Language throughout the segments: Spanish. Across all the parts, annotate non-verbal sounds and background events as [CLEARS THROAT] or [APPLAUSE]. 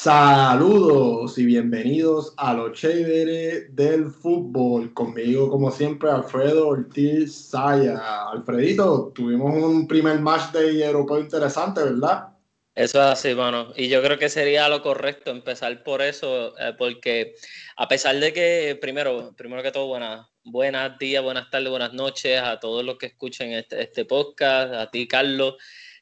Saludos y bienvenidos a lo chévere del fútbol. Conmigo, como siempre, Alfredo Ortiz Saya. Alfredito, tuvimos un primer match de europeo interesante, ¿verdad? Eso es así, bueno. Y yo creo que sería lo correcto empezar por eso, eh, porque a pesar de que, primero, primero que todo, buenas, buenas días, buenas tardes, buenas noches a todos los que escuchen este, este podcast, a ti, Carlos.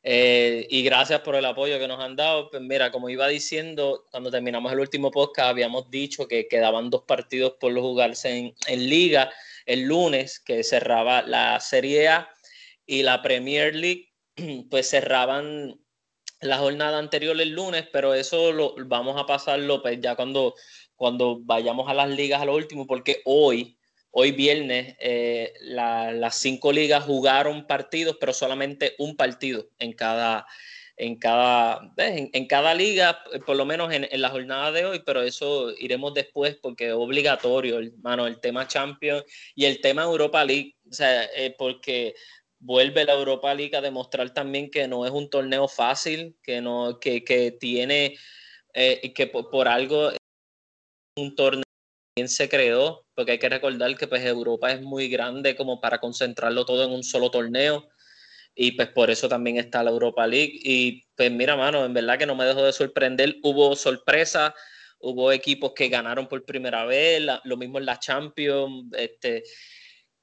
Eh, y gracias por el apoyo que nos han dado. Pues mira, como iba diciendo, cuando terminamos el último podcast, habíamos dicho que quedaban dos partidos por jugarse en, en liga el lunes, que cerraba la Serie A y la Premier League, [CLEARS THROAT] pues cerraban la jornada anterior el lunes, pero eso lo vamos a pasarlo pues, ya cuando, cuando vayamos a las ligas a lo último, porque hoy Hoy viernes eh, las cinco ligas jugaron partidos, pero solamente un partido en cada, en cada, en, cada liga, por lo menos en, la jornada de hoy, pero eso iremos después porque es obligatorio, hermano, el tema Champions y el tema Europa League, o sea, eh, porque vuelve la Europa League a demostrar también que no es un torneo fácil, que, no, que, que tiene, eh, que por, por algo un torneo se creó, porque hay que recordar que pues Europa es muy grande como para concentrarlo todo en un solo torneo y pues por eso también está la Europa League. Y pues mira mano, en verdad que no me dejó de sorprender, hubo sorpresa, hubo equipos que ganaron por primera vez, lo mismo en la Champions, este,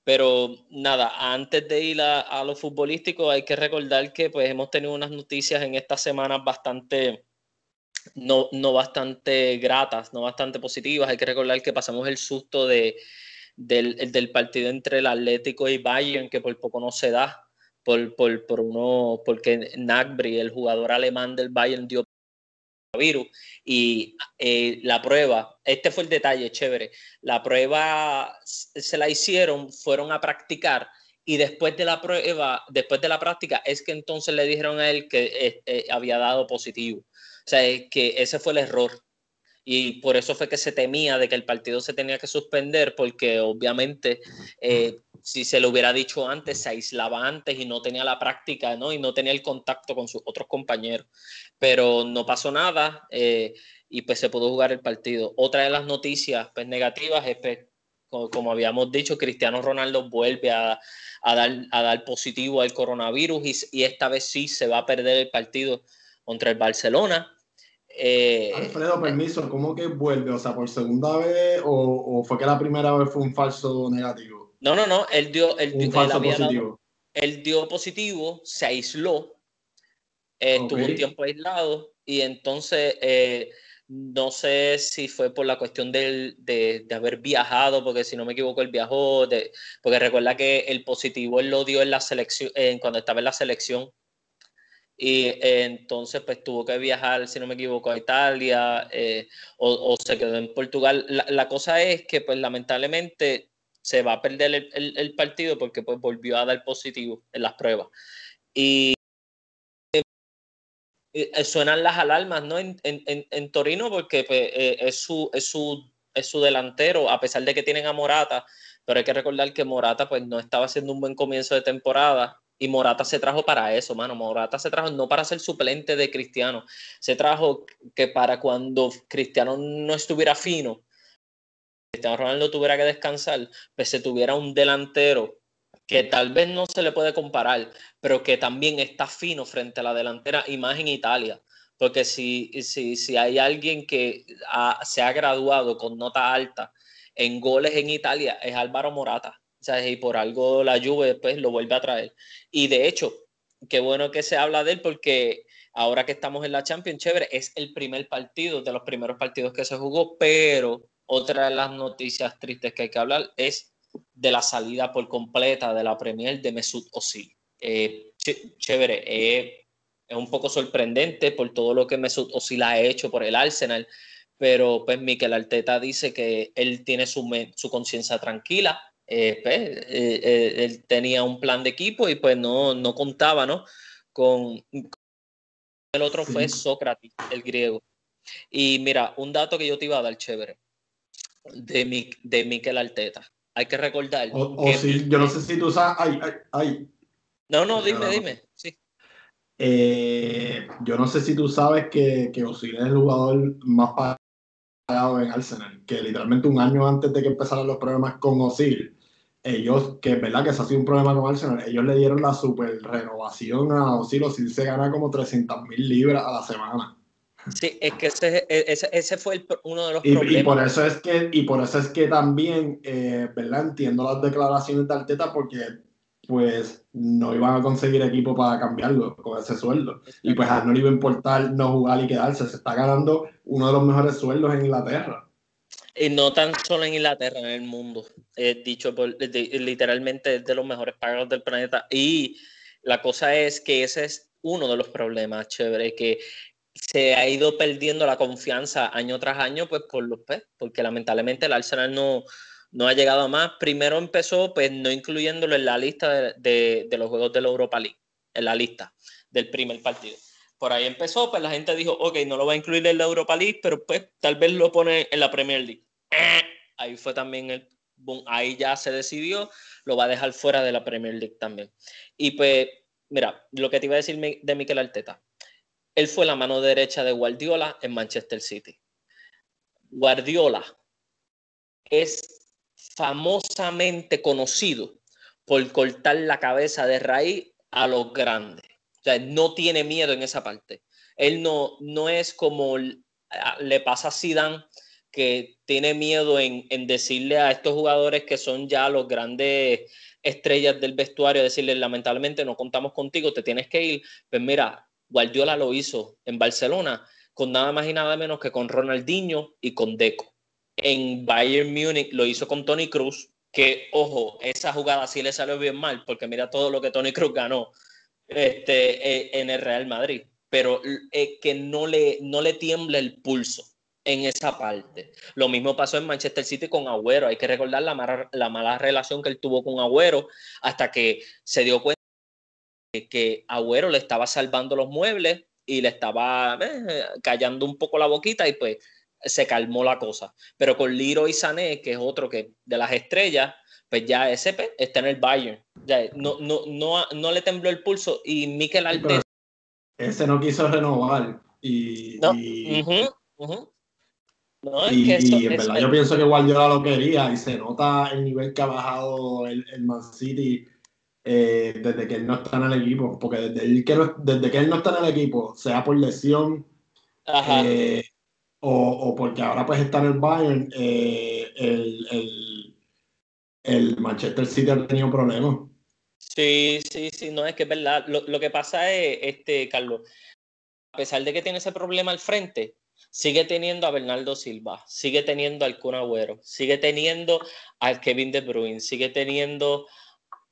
pero nada, antes de ir a, a, lo futbolístico hay que recordar que pues hemos tenido unas noticias en estas semanas bastante no, no bastante gratas, no bastante positivas. Hay que recordar que pasamos el susto de, del, partido entre el Atlético y Bayern, que por poco no se da, por, por, uno, porque Nagbri, el jugador alemán del Bayern, dio virus y eh, la prueba, este fue el detalle, chévere, la prueba se la hicieron, fueron a practicar y después de la prueba, después de la práctica, es que entonces le dijeron a él que eh, eh, había dado positivo. Sea, que ese fue el error. Y por eso fue que se temía de que el partido se tenía que suspender, porque obviamente eh, si se lo hubiera dicho antes, se aislaba antes y no tenía la práctica, ¿no? Y no tenía el contacto con sus otros compañeros. Pero no pasó nada eh, y pues se pudo jugar el partido. Otra de las noticias pues, negativas es, pues, como, habíamos dicho, Cristiano Ronaldo vuelve a, dar, positivo al coronavirus y esta vez sí se va a perder el partido contra el Barcelona. Eh, Alfredo, permiso, ¿cómo que vuelve? O sea, ¿por segunda vez o, fue que la primera vez fue un falso negativo? No, no, no, él dio, un falso positivo. él dio positivo, se aisló, eh, estuvo un tiempo aislado y entonces eh, no sé si fue por la cuestión de, de, haber viajado, porque si no me equivoco, él viajó, de, porque recuerda que el positivo él lo dio en la selección, cuando estaba en la selección y eh, entonces pues tuvo que viajar, si no me equivoco, a Italia eh, o, se quedó en Portugal. La, cosa es que pues lamentablemente se va a perder el, el, partido porque pues volvió a dar positivo en las pruebas. Y eh, suenan las alarmas ¿no? en, en, en Torino porque pues, es, su, es, su, es su delantero, a pesar de que tienen a Morata, pero hay que recordar que Morata pues no estaba haciendo un buen comienzo de temporada y Morata se trajo para eso, mano. Morata se trajo no para ser suplente de Cristiano, se trajo que para cuando Cristiano no estuviera fino, Cristiano Ronaldo tuviera que descansar, pues se tuviera un delantero que tal vez no se le puede comparar, pero que también está fino frente a la delantera y más en Italia. Porque si, si, si hay alguien que se ha graduado con nota alta en goles en Italia, es Álvaro Morata y por algo la Juve después lo vuelve a traer. Y de hecho, qué bueno que se habla de él porque ahora que estamos en la Champions, chévere, es el primer partido, de los primeros partidos que se jugó, pero otra de las noticias tristes que hay que hablar es de la salida por completa de la Premier de Mesut Özil. Eh, chévere, eh, es un poco sorprendente por todo lo que Mesut Özil ha hecho por el Arsenal, pero pues Mikel Arteta dice que él tiene su, su conciencia tranquila, eh, pues, eh, eh, él tenía un plan de equipo y pues no, no contaba, ¿no? Con, el otro fue Sócrates, el griego. Y mira, un dato que yo te iba a dar chévere de, mi, de Miquel Alteta. Hay que recordar. O, si, yo no sé si tú sabes. Ay, ay, ay. No, no, dime, dime. Sí. Eh, yo no sé si tú sabes que, que Osil es el jugador más pagado en Arsenal, que literalmente un año antes de que empezaran los problemas con Osil, ellos, que es verdad que eso ha sido un problema con Arsenal, ellos le dieron la super renovación a Osil, Osil se gana como 300 mil libras a la semana. Sí, es que ese, ese, ese fue uno de los y, problemas. Y por eso es que, y por eso es que también, eh, ¿verdad? Entiendo las declaraciones de Arteta porque pues no iban a conseguir equipo para cambiarlo con ese sueldo. Y pues a no le iba a importar no jugar y quedarse. Se está ganando uno de los mejores sueldos en Inglaterra. Y no tan solo en Inglaterra, en el mundo. dicho por, literalmente es de los mejores pagados del planeta. Y la cosa es que ese es uno de los problemas, chévere, que se ha ido perdiendo la confianza año tras año, pues por los pues, porque lamentablemente el Arsenal no, no ha llegado a más. Primero empezó, pues no incluyéndolo en la lista de, los juegos de la Europa League, en la lista del primer partido. Por ahí empezó, pues la gente dijo, ok, no lo va a incluir en la Europa League, pero pues tal vez lo pone en la Premier League. Ahí fue también el boom, ahí ya se decidió, lo va a dejar fuera de la Premier League también. Y pues, mira, lo que te iba a decir de Mikel Arteta, él fue la mano derecha de Guardiola en Manchester City. Guardiola es famosamente conocido por cortar la cabeza de raíz a los grandes. O sea, no tiene miedo en esa parte. Él no, no es como le pasa a Zidane, que tiene miedo en, en, decirle a estos jugadores que son ya los grandes estrellas del vestuario, decirles, lamentablemente no contamos contigo, te tienes que ir. Pues mira, Guardiola lo hizo en Barcelona con nada más y nada menos que con Ronaldinho y con Deco. En Bayern Múnich lo hizo con Tony Cruz, que ojo, esa jugada sí le salió bien mal, porque mira todo lo que Tony Cruz ganó este, eh, en el Real Madrid, pero eh, que no le, no le tiembla el pulso en esa parte. Lo mismo pasó en Manchester City con Agüero. Hay que recordar la mala, la mala relación que él tuvo con Agüero hasta que se dio cuenta que Agüero le estaba salvando los muebles y le estaba eh, callando un poco la boquita y pues se calmó la cosa. Pero con Liro y Sané, que es otro que de las estrellas, pues ya ese pues, está en el Bayern. Ya, no, no, no, no le tembló el pulso y Mikel Arteta. Ese no quiso renovar. Y, no. y, en verdad yo pienso que Guardiola lo quería y se nota el nivel que ha bajado el, el Man City eh, desde que él no está en el equipo, porque desde, que, desde que él no está en el equipo, sea por lesión eh, o, porque ahora pues está en el Bayern, eh, el, el, Manchester City ha tenido problemas. Sí, sí, sí, no, es que es verdad. Lo, lo, que pasa es, este, Carlos, a pesar de que tiene ese problema al frente, sigue teniendo a Bernardo Silva, sigue teniendo al Kun Agüero, sigue teniendo al Kevin De Bruyne, sigue teniendo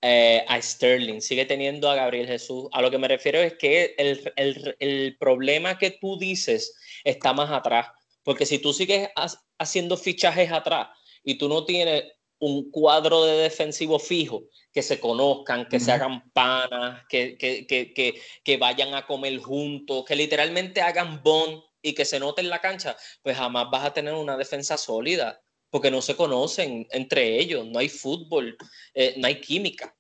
eh, a Sterling, sigue teniendo a Gabriel Jesús. A lo que me refiero es que el, el, el problema que tú dices está más atrás, porque si tú sigues haciendo fichajes atrás y tú no tienes un cuadro de defensivo fijo, que se conozcan, que se hagan panas, que, que, que, que, vayan a comer juntos, que literalmente hagan bond y que se note en la cancha, pues jamás vas a tener una defensa sólida porque no se conocen entre ellos, no hay fútbol, eh, no hay química.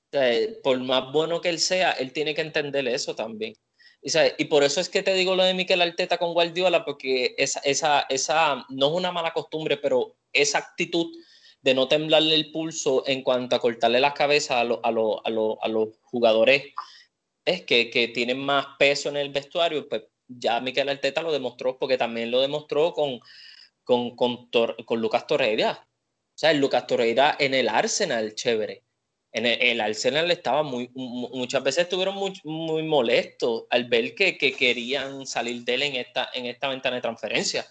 por más bueno que él sea, él tiene que entender eso también. Y, por eso es que te digo lo de Miquel Arteta con Guardiola, porque esa, esa, esa no es una mala costumbre, pero esa actitud de no temblarle el pulso en cuanto a cortarle las cabezas a, a, a, los jugadores es que, que, tienen más peso en el vestuario, pues ya Miquel Arteta lo demostró, porque también lo demostró con, con, con, con Lucas Torreira. O sea, el Lucas Torreira en el Arsenal, chévere. En el, Arsenal estaba muy, muchas veces estuvieron muy, molestos al ver que, que, querían salir de él en esta, en esta ventana de transferencia.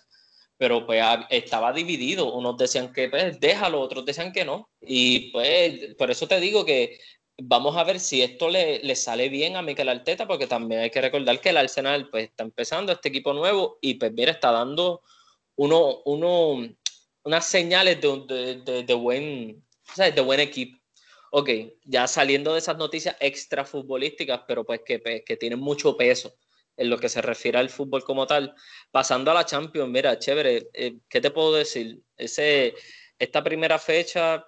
Pero pues estaba dividido. Unos decían que pues, déjalo, otros decían que no. Y pues por eso te digo que vamos a ver si esto le, le, sale bien a Mikel Arteta, porque también hay que recordar que el Arsenal pues, está empezando este equipo nuevo y pues mira, está dando uno, uno, unas señales de, de, de, buen, de buen equipo. Ok, ya saliendo de esas noticias extra futbolísticas, pero pues que, que tienen mucho peso en lo que se refiere al fútbol como tal. Pasando a la Champions, mira, chévere, eh, ¿qué te puedo decir? Ese, esta primera fecha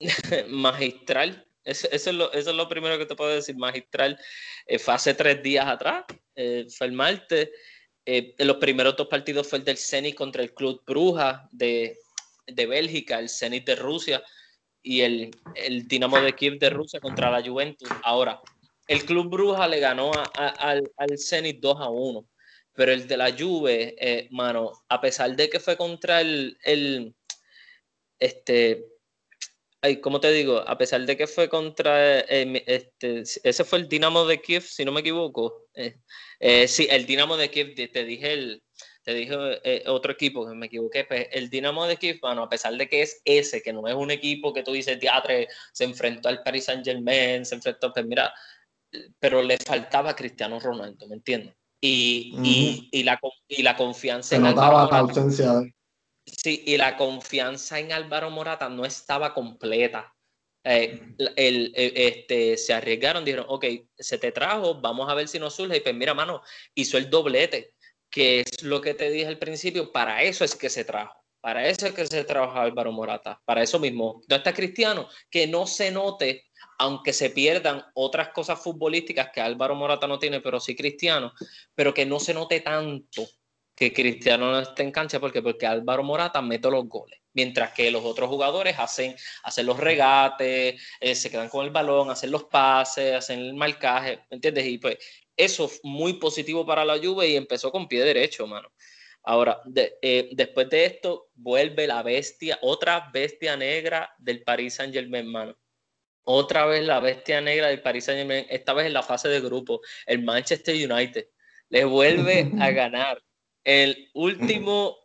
[LAUGHS] magistral, Eso, es lo, eso, es lo, primero que te puedo decir, magistral. Eh, fue hace tres días atrás, eh, fue el martes. Los primeros dos partidos fue el del Zenit contra el Club Bruja de, de Bélgica, el Zenit de Rusia y el, el, Dinamo de Kiev de Rusia contra la Juventus. Ahora, el Club Bruja le ganó al, al Zenit 2 a 1, pero el de la Juve, eh, mano, a pesar de que fue contra el, el este, ay, ¿cómo te digo? A pesar de que fue contra, eh, este, ese fue el Dinamo de Kiev, si no me equivoco. Eh, sí, el Dinamo de Kiev, te dije el, te dije otro equipo que me equivoqué, pues el Dinamo de Kiev, bueno, a pesar de que es ese, que no es un equipo que tú dices, teatre, se enfrentó al Paris Saint Germain, se enfrentó, pues mira, pero le faltaba a Cristiano Ronaldo, ¿me entiendes? Y, y, y, la, y la confianza se en notaba la ausencia Sí, y la confianza en Álvaro Morata no estaba completa. Eh, el, eh, este, se arriesgaron, dijeron, ok, se te trajo, vamos a ver si nos surge. Y pues mira, mano, hizo el doblete, que es lo que te dije al principio, para eso es que se trajo. Para eso es que se trabaja Álvaro Morata. Para eso mismo. ¿Dónde está Cristiano? Que no se note aunque se pierdan otras cosas futbolísticas que Álvaro Morata no tiene, pero sí Cristiano, pero que no se note tanto que Cristiano no esté en cancha, porque porque Álvaro Morata mete los goles, mientras que los otros jugadores hacen, hacen los regates, eh, se quedan con el balón, hacen los pases, hacen el marcaje, ¿me entiendes? Y pues eso es muy positivo para la Juve y empezó con pie derecho, mano. Ahora, eh, después de esto, vuelve la bestia, otra bestia negra del Paris Saint Germain, mano otra vez la bestia negra del Paris Saint Germain, esta vez en la fase de grupo, el Manchester United, le vuelve [LAUGHS] a ganar el último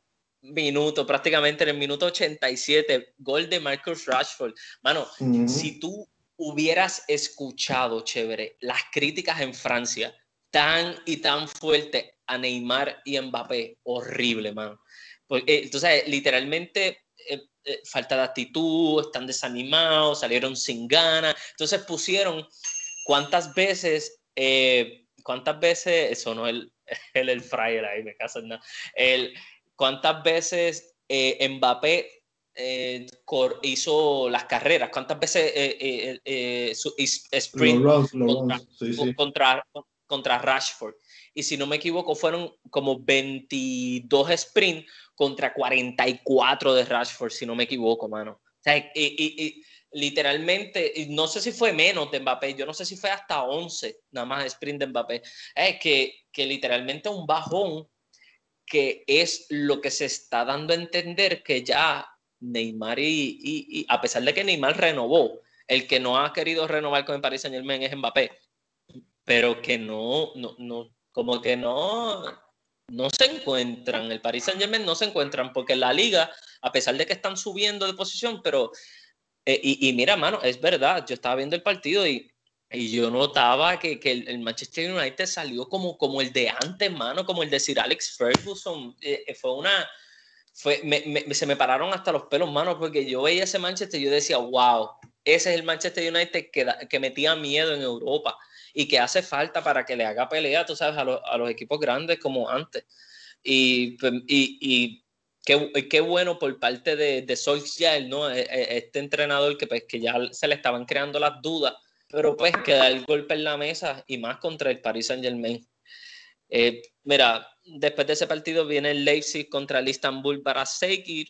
minuto, prácticamente en el minuto 87, gol de Marcus Rashford. Mano, si tú hubieras escuchado, chévere, las críticas en Francia tan y tan fuerte a Neymar y Mbappé, horrible, mano. Porque, entonces, literalmente eh, eh, falta de actitud, están desanimados, salieron sin ganas. Entonces pusieron cuántas veces, eh, cuántas veces, eso no el, [LAUGHS] el, el fryer ahí, me caso, no, el, cuántas veces Mbappé hizo las carreras, cuántas veces su, sprint contra, contra Rashford y si no me equivoco fueron como 22 sprint contra 44 de Rashford, si no me equivoco, mano. O sea, y, literalmente, no sé si fue menos de Mbappé, yo no sé si fue hasta 11 nada más sprint de Mbappé. Es que, que literalmente un bajón que es lo que se está dando a entender que ya Neymar y, y, a pesar de que Neymar renovó, el que no ha querido renovar con el Paris Saint Germain es Mbappé, pero que no, no, no, como que no, no se encuentran, el Paris Saint Germain no se encuentran, porque la liga, a pesar de que están subiendo de posición, pero, eh, y, mira, mano, es verdad, yo estaba viendo el partido y, yo notaba que, el, Manchester United salió como, como el de antes, mano, como el de Sir Alex Ferguson, eh, eh, fue una... Fue, se me pararon hasta los pelos, mano, porque yo veía ese Manchester y yo decía, wow, ese es el Manchester United que, que metía miedo en Europa y que hace falta para que le haga pelea, tú sabes, a, a los equipos grandes como antes. Y, pues, y, y qué, qué, bueno por parte de, de Solskjaer, ¿no? E, e, este entrenador que, pues, que ya se le estaban creando las dudas, pero pues que da el golpe en la mesa y más contra el Paris Saint Germain. Eh, mira, después de ese partido viene el Leipzig contra el Istanbul para seguir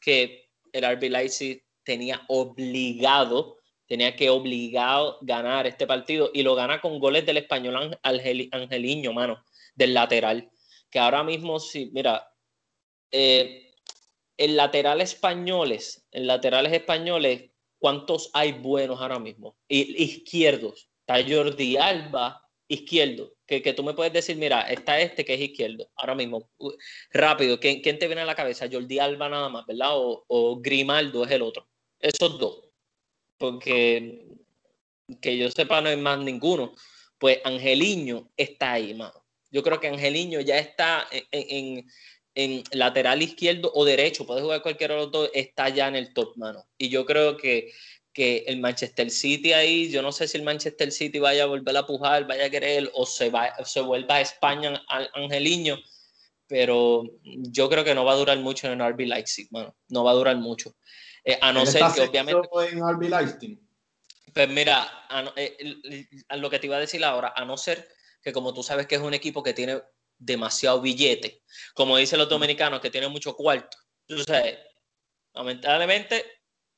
que el RB Leipzig tenía obligado tenía que obligado ganar este partido y lo gana con goles del español Angeliño, mano, del lateral. Que ahora mismo, sí, mira, eh, el lateral españoles, en laterales españoles, ¿cuántos hay buenos ahora mismo? Y, izquierdos. Está Jordi Alba, izquierdo. Que, que, tú me puedes decir, mira, está este que es izquierdo, ahora mismo. Rápido, ¿quién, te viene a la cabeza? Jordi Alba nada más, ¿verdad? O, o Grimaldo es el otro. Esos dos porque que yo sepa no hay más ninguno. Pues Angeliño está ahí, mano. Yo creo que Angeliño ya está en, lateral izquierdo o derecho, puede jugar cualquiera de los dos, está ya en el top, mano. Y yo creo que, que el Manchester City ahí, yo no sé si el Manchester City vaya a volver a pujar, vaya a querer o se, va, se vuelva a España Angeliño, pero yo creo que no va a durar mucho en el RB Leipzig, mano. No va a durar mucho. Eh, a no ser que obviamente. en Leipzig? Pues mira, eh, a, lo que te iba a decir ahora, a no ser que como tú sabes que es un equipo que tiene demasiado billete, como dicen los dominicanos, que tiene mucho cuarto. Sabes, lamentablemente,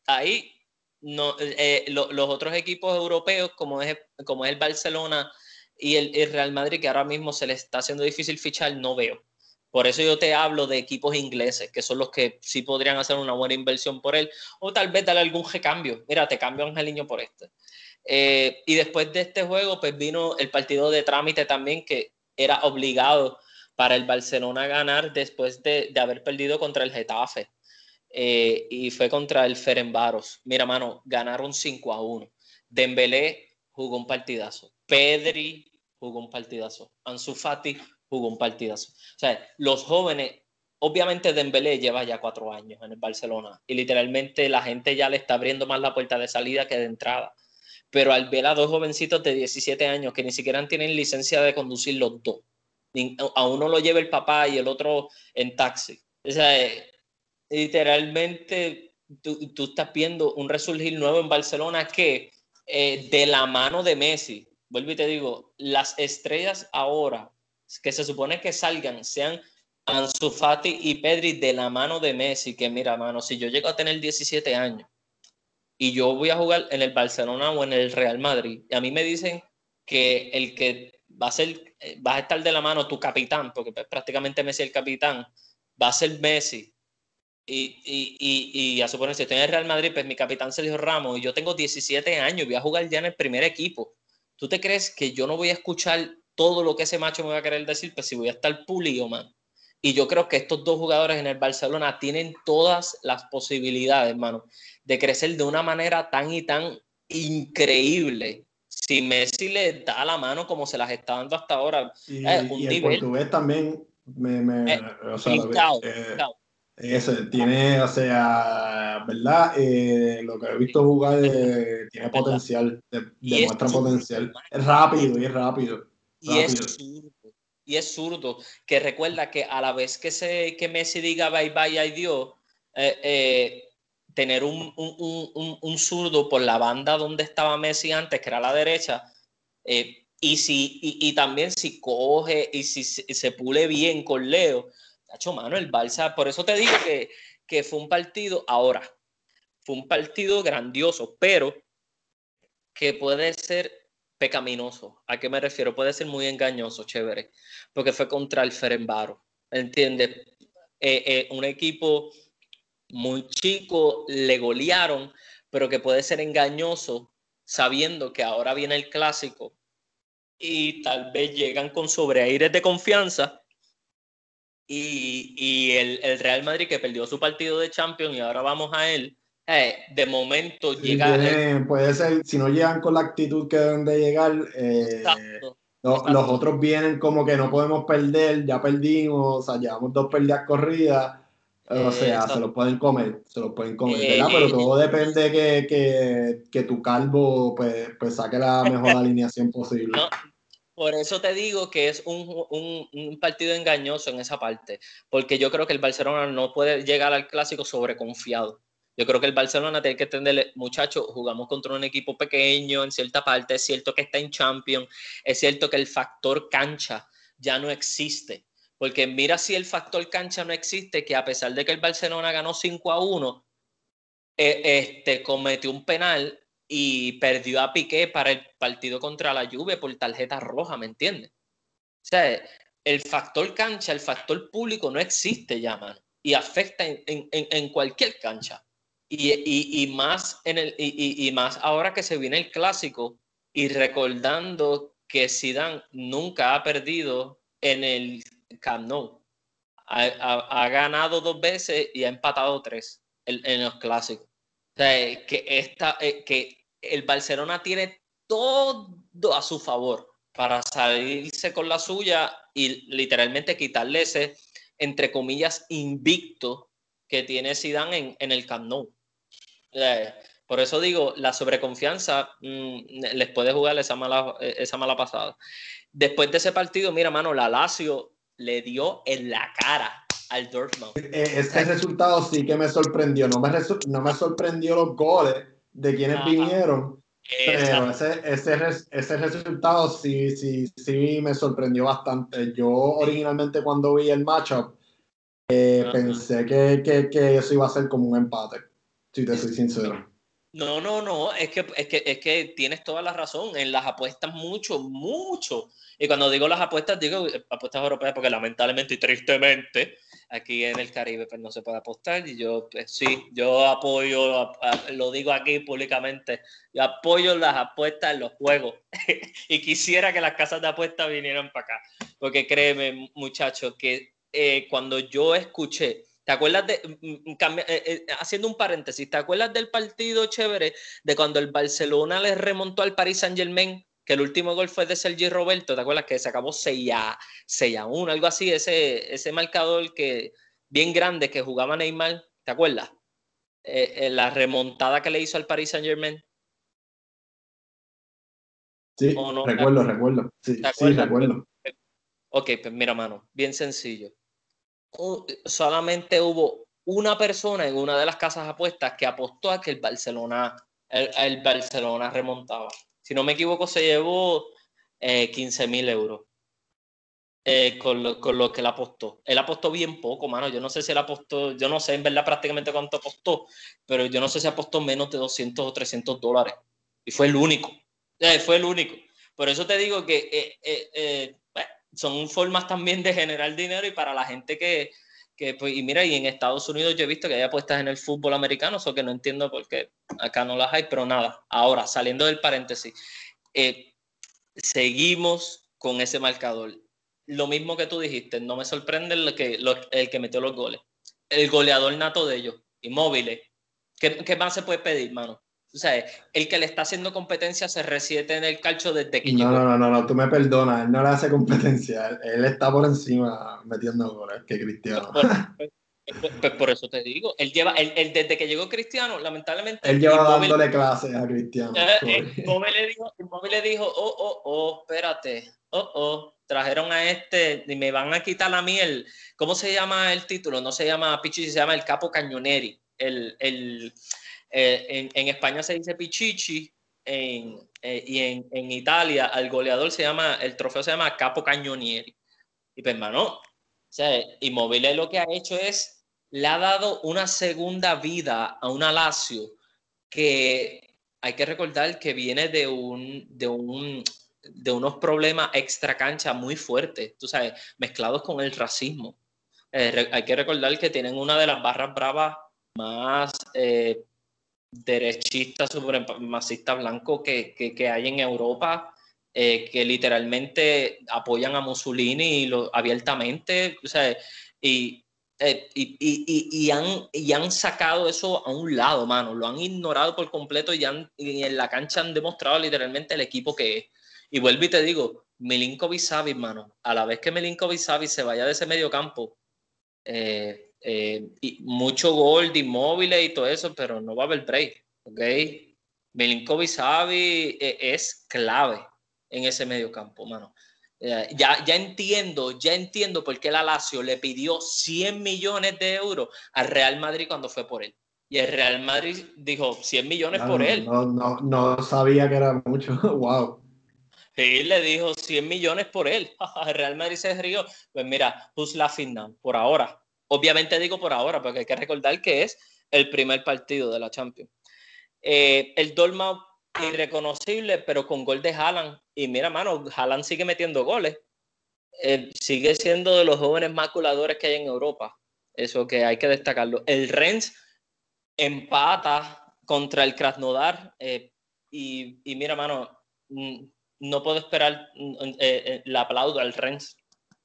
ahí no, eh, los otros equipos europeos, como es, como es el Barcelona y el, el, Real Madrid, que ahora mismo se les está haciendo difícil fichar, no veo. Por eso yo te hablo de equipos ingleses, que son los que sí podrían hacer una buena inversión por él, o tal vez darle algún recambio. Mira, te cambio a Angeliño por este. Eh, y después de este juego, pues vino el partido de trámite también, que era obligado para el Barcelona ganar después de, haber perdido contra el Getafe. Eh, y fue contra el Ferenbaros. Mira, mano, ganaron 5 a 1. Dembélé jugó un partidazo. Pedri jugó un partidazo. Ansu Fati jugó un partidazo. O sea, los jóvenes, obviamente Dembélé lleva ya cuatro años en el Barcelona y literalmente la gente ya le está abriendo más la puerta de salida que de entrada. Pero al ver a dos jovencitos de 17 años que ni siquiera tienen licencia de conducir los dos, a uno lo lleva el papá y el otro en taxi. O sea, eh, literalmente tú, tú, estás viendo un resurgir nuevo en Barcelona que eh, de la mano de Messi, vuelvo y te digo, las estrellas ahora que se supone que salgan sean Ansu Fati y Pedri de la mano de Messi, que mira, mano, si yo llego a tener 17 años y yo voy a jugar en el Barcelona o en el Real Madrid, y a mí me dicen que el que va a ser, va a estar de la mano tu capitán, porque pues, prácticamente Messi es el capitán, va a ser Messi. Y, y, y, y a suponer, si estoy en el Real Madrid, pues mi capitán Sergio Ramos, y yo tengo 17 años, voy a jugar ya en el primer equipo. ¿Tú te crees que yo no voy a escuchar todo lo que ese macho me va a querer decir, pues si voy a estar pulido, man. Y yo creo que estos dos jugadores en el Barcelona tienen todas las posibilidades, hermano, de crecer de una manera tan y tan increíble. Si Messi le da la mano como se las está dando hasta ahora, y, el portugués también me, me eh, o sea, eh, ese tiene, o sea, ¿verdad? Eh, lo que he visto jugar tiene potencial, demuestra potencial. Es rápido y es rápido. Y es zurdo. Y es zurdo. Que recuerda que a la vez que, se, que Messi diga bye bye, ay Dios, eh, eh, tener un, un, un, zurdo por la banda donde estaba Messi antes, que era la derecha, eh, y, si, y, también si coge y si, se pule bien con Leo, hecho mano, el Balsa, por eso te digo que, que fue un partido ahora, fue un partido grandioso, pero que puede ser pecaminoso. ¿A qué me refiero? Puede ser muy engañoso, chévere, porque fue contra el Ferenbaro. ¿Entiendes? Eh, eh, un equipo muy chico, le golearon, pero que puede ser engañoso sabiendo que ahora viene el clásico y tal vez llegan con sobreaires de confianza y, y el, el, Real Madrid que perdió su partido de Champions y ahora vamos a él, eh, de momento llegar. puede ser, si no llegan con la actitud que deben de llegar, eh, los otros vienen como que no podemos perder, ya perdimos, o sea, llevamos dos pérdidas corridas. O sea, se los pueden comer, se los pueden comer, ¿verdad? Pero todo depende de que, que, tu calvo pues, pues, saque la mejor [LAUGHS] alineación posible. por eso te digo que es un, un, un, partido engañoso en esa parte, porque yo creo que el Barcelona no puede llegar al clásico sobreconfiado. Yo creo que el Barcelona tiene que entenderle, muchachos, jugamos contra un equipo pequeño en cierta parte, es cierto que está en Champions, es cierto que el factor cancha ya no existe. Porque mira si el factor cancha no existe, que a pesar de que el Barcelona ganó 5 a 1, eh, este, cometió un penal y perdió a Piqué para el partido contra la Juve por tarjeta roja, ¿me entiendes? O sea, el factor cancha, el factor público no existe ya, mano, y afecta en cualquier cancha. Y, más en el, y, más ahora que se viene el clásico y recordando que Zidane nunca ha perdido en el Camp Nou. Ha, ganado dos veces y ha empatado tres en, los clásicos. O sea, que, esta, que el Barcelona tiene todo a su favor para salirse con la suya y literalmente quitarle ese, entre comillas, invicto que tiene Zidane en, en el Camp Nou. Eh, por eso digo, la sobreconfianza mm, les puede jugar esa mala, esa mala pasada. Después de ese partido, mira, mano, la Lazio le dio en la cara al Dortmund. Eh, este resultado sí que me sorprendió. No me, no me sorprendió los goles de quienes vinieron, Pero ese, ese, ese, resultado sí, sí, sí me sorprendió bastante. Yo originalmente cuando vi el matchup eh, pensé que, que, que, eso iba a ser como un empate, si te soy sincero. No, no, no, es que, es que, es que tienes toda la razón. En las apuestas mucho, mucho. Y cuando digo las apuestas, digo apuestas europeas porque lamentablemente y tristemente aquí en el Caribe pues no se puede apostar y yo pues, sí, yo apoyo, lo digo aquí públicamente, yo apoyo las apuestas en los juegos [LAUGHS] y quisiera que las casas de apuestas vinieran para acá, porque créeme muchachos que eh, cuando yo escuché, ¿te acuerdas de, mm, mm, eh, eh, haciendo un paréntesis, ¿te acuerdas del partido chévere de cuando el Barcelona le remontó al Paris Saint Germain? que el último gol fue de Sergi Roberto, ¿te acuerdas que se acabó 6 a, 6 a 1, algo así, ese, ese marcador que bien grande que jugaba Neymar, ¿te acuerdas? Eh, eh, la remontada que le hizo al Paris Saint Germain. Sí, recuerdo, recuerdo. Sí, sí, recuerdo. Ok, pues mira, mano, bien sencillo. Solamente hubo una persona en una de las casas apuestas que apostó a que el Barcelona, el Barcelona remontaba si no me equivoco, se llevó eh, 15 mil euros eh, con, lo, con, lo, que él apostó. Él apostó bien poco, mano. Yo no sé si él apostó, yo no sé en verdad prácticamente cuánto apostó, pero yo no sé si apostó menos de 200 o 300 dólares. Y fue el único. Eh, fue el único. Por eso te digo que eh, son formas también de generar dinero y para la gente que, que pues, y mira, y en Estados Unidos yo he visto que hay apuestas en el fútbol americano, eso que no entiendo por qué acá no las hay, pero nada. Ahora, saliendo del paréntesis, eh, seguimos con ese marcador. Lo mismo que tú dijiste, no me sorprende el que, el que metió los goles. El goleador nato de ellos, inmóviles. ¿Qué, ¿Qué, más se puede pedir, mano? O sea, el que le está haciendo competencia se resiete en el calcho desde que no, No, no, no, no, tú me perdonas, él no le hace competencia, él, está por encima metiendo goles que Cristiano. Pues, pues, por eso te digo, él lleva, él, desde que llegó Cristiano, lamentablemente. Él lleva dándole clases a Cristiano. Eh, el, móvil le dijo, el móvil le dijo, oh, oh, oh, espérate, oh, oh, trajeron a este y me van a quitar a mí el, ¿cómo se llama el título? No se llama Pichichi, se llama el Capo Cañoneri. El, el, eh, en, en, España se dice Pichichi en, eh, y en, en, Italia al goleador se llama, el trofeo se llama Capo Cañonieri. Y pues, hermano, o sea, Immobile lo que ha hecho es, le ha dado una segunda vida a una Lazio que hay que recordar que viene de un, de un, de unos problemas extra cancha muy fuertes, tú sabes, mezclados con el racismo. Eh, hay que recordar que tienen una de las barras bravas más eh, derechista, supremacista blanco que, que, hay en Europa, eh, que literalmente apoyan a Mussolini y lo, abiertamente, o sea, y, eh, y, y, y, han, y han sacado eso a un lado, mano, lo han ignorado por completo y, han, en la cancha han demostrado literalmente el equipo que es. Y vuelvo y te digo, Milinkovic Savic, mano, a la vez que Milinkovic Savic se vaya de ese medio campo, eh, eh, y mucho gol de inmóviles y todo eso, pero no va a haber break, ¿ok? Milinkovic Savi eh, es clave en ese medio campo, mano. Eh, ya, ya entiendo, ya entiendo por qué la Lazio le pidió 100 millones de euros al Real Madrid cuando fue por él. Y el Real Madrid dijo 100 millones por él. No, no, no sabía que era mucho. [LAUGHS] wow. Sí, le dijo 100 millones por él. [LAUGHS] El Real Madrid se rió. Pues mira, who's laughing now? Por ahora. Obviamente digo por ahora, porque hay que recordar que es el primer partido de la Champions. Eh, el Dolma irreconocible, pero con gol de Haaland. Y mira, mano, Haaland sigue metiendo goles. sigue siendo de los jóvenes maculadores que hay en Europa. Eso que hay que destacarlo. El Rennes empata contra el Krasnodar. Eh, y, mira, mano, mm, no puedo esperar mm, eh, el aplauso al Rennes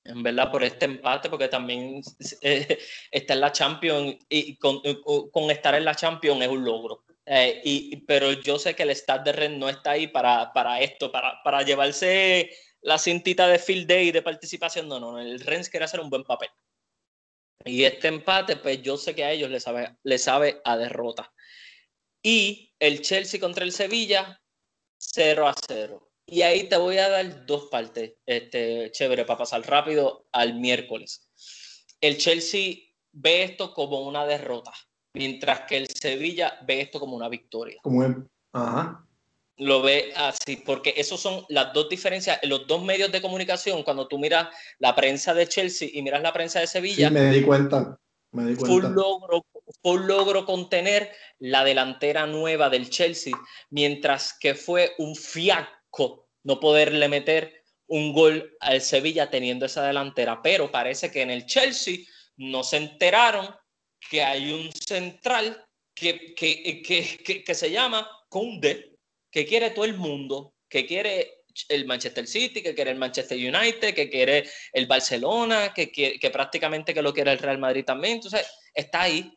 en verdad, por este empate, porque también eh, está en la Champions y con, estar en la Champions es un logro. Eh, y, pero yo sé que el Stade de Rennes no está ahí para, para esto, para, para, llevarse la cintita de field day de participación. No, no, el Rennes quiere hacer un buen papel. Y este empate, pues yo sé que a ellos les sabe, les sabe a derrota. Y el Chelsea contra el Sevilla, 0 a 0. Y ahí te voy a dar dos partes, este, chévere, para pasar rápido al miércoles. El Chelsea ve esto como una derrota, mientras que el Sevilla ve esto como una victoria. Como Ajá. lo ve así, porque esos son las dos diferencias, los dos medios de comunicación, cuando tú miras la prensa de Chelsea y miras la prensa de Sevilla. Sí, me di cuenta. Me di cuenta. Fue, un logro, fue un logro contener la delantera nueva del Chelsea, mientras que fue un fiasco no poderle meter un gol al Sevilla teniendo esa delantera. Pero parece que en el Chelsea no se enteraron que hay un central que, que, que, que se llama Conde que quiere todo el mundo, que quiere el Manchester City, que quiere el Manchester United, que quiere el Barcelona, que, que prácticamente que lo quiere el Real Madrid también. Entonces, está ahí.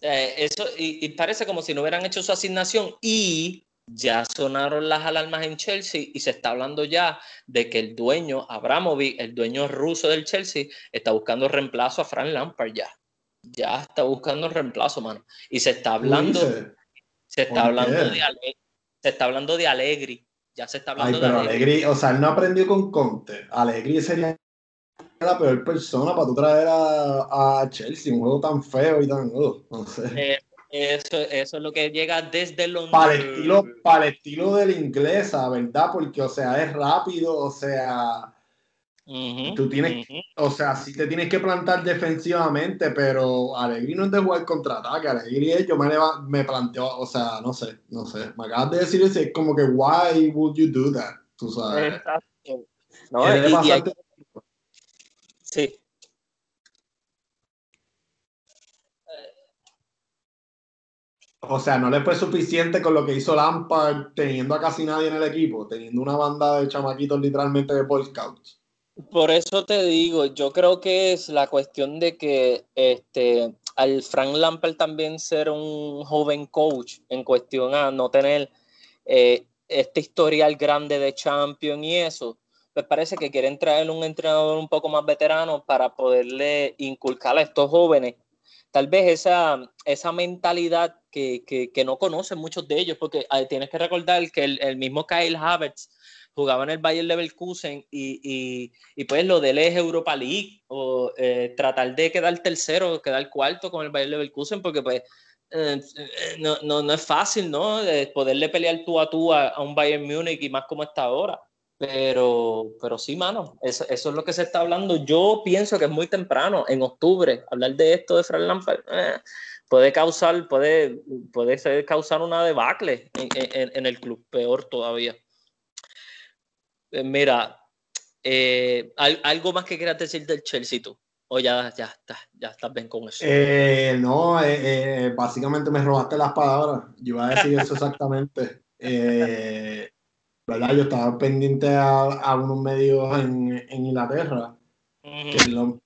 Eh, eso, y, parece como si no hubieran hecho su asignación y ya sonaron las alarmas en Chelsea y se está hablando ya de que el dueño, Abramovich, el dueño ruso del Chelsea, está buscando reemplazo a Frank Lampard ya. Ya está buscando reemplazo, mano. Y se está hablando, se está hablando de, se está hablando de Allegri. Ya se está hablando Ay, pero de Allegri. O sea, él no aprendió con Conte. Allegri sería la peor persona para tú traer a, a Chelsea, un juego tan feo y tan. Uh, no sé. Eh, eso, eso es lo que llega desde Londres. Para el estilo, para el estilo del inglesa, ¿verdad? Porque, o sea, es rápido, o sea Tú tienes, o sea, sí te tienes que plantar defensivamente, pero Alegri no es de jugar contraataque. Alegri es, yo me, me planteo, o sea, no sé, no sé. Me acabas de decir eso, es como que, why would you do that? Tú sabes. Exacto. No, Sí. O sea, no le fue suficiente con lo que hizo Lampard teniendo a casi nadie en el equipo, teniendo una banda de chamaquitos literalmente de Boy Scouts. Por eso te digo, yo creo que es la cuestión de que este, al Frank Lampard también ser un joven coach en cuestión a no tener eh, este historial grande de champion y eso, pues parece que quieren traer un entrenador un poco más veterano para poderle inculcar a estos jóvenes tal vez esa, esa mentalidad que, que, no conocen muchos de ellos, porque tienes que recordar que el, el mismo Kyle Havertz jugaba en el Bayern Leverkusen y, y, pues lo de él es Europa League o eh, tratar de quedar tercero, quedar cuarto con el Bayern Leverkusen porque pues eh, no, no, no, es fácil, ¿no? De poderle pelear tú a tú a, un Bayern Múnich y más como está ahora. Pero, pero sí, mano, eso, eso, es lo que se está hablando. Yo pienso que es muy temprano, en octubre, hablar de esto de Fran Lampard eh, puede causar, puede, puede causar una debacle en, en, en el club, peor todavía. Eh, mira, eh, ¿algo más que quieras decir del Chelsea tú? ¿O ya, ya, está, ya estás bien con eso? Eh, no, básicamente me robaste las palabras. Yo iba a decir eso exactamente. [LAUGHS] ¿verdad? Yo estaba pendiente a, unos medios en, Inglaterra, que, lo,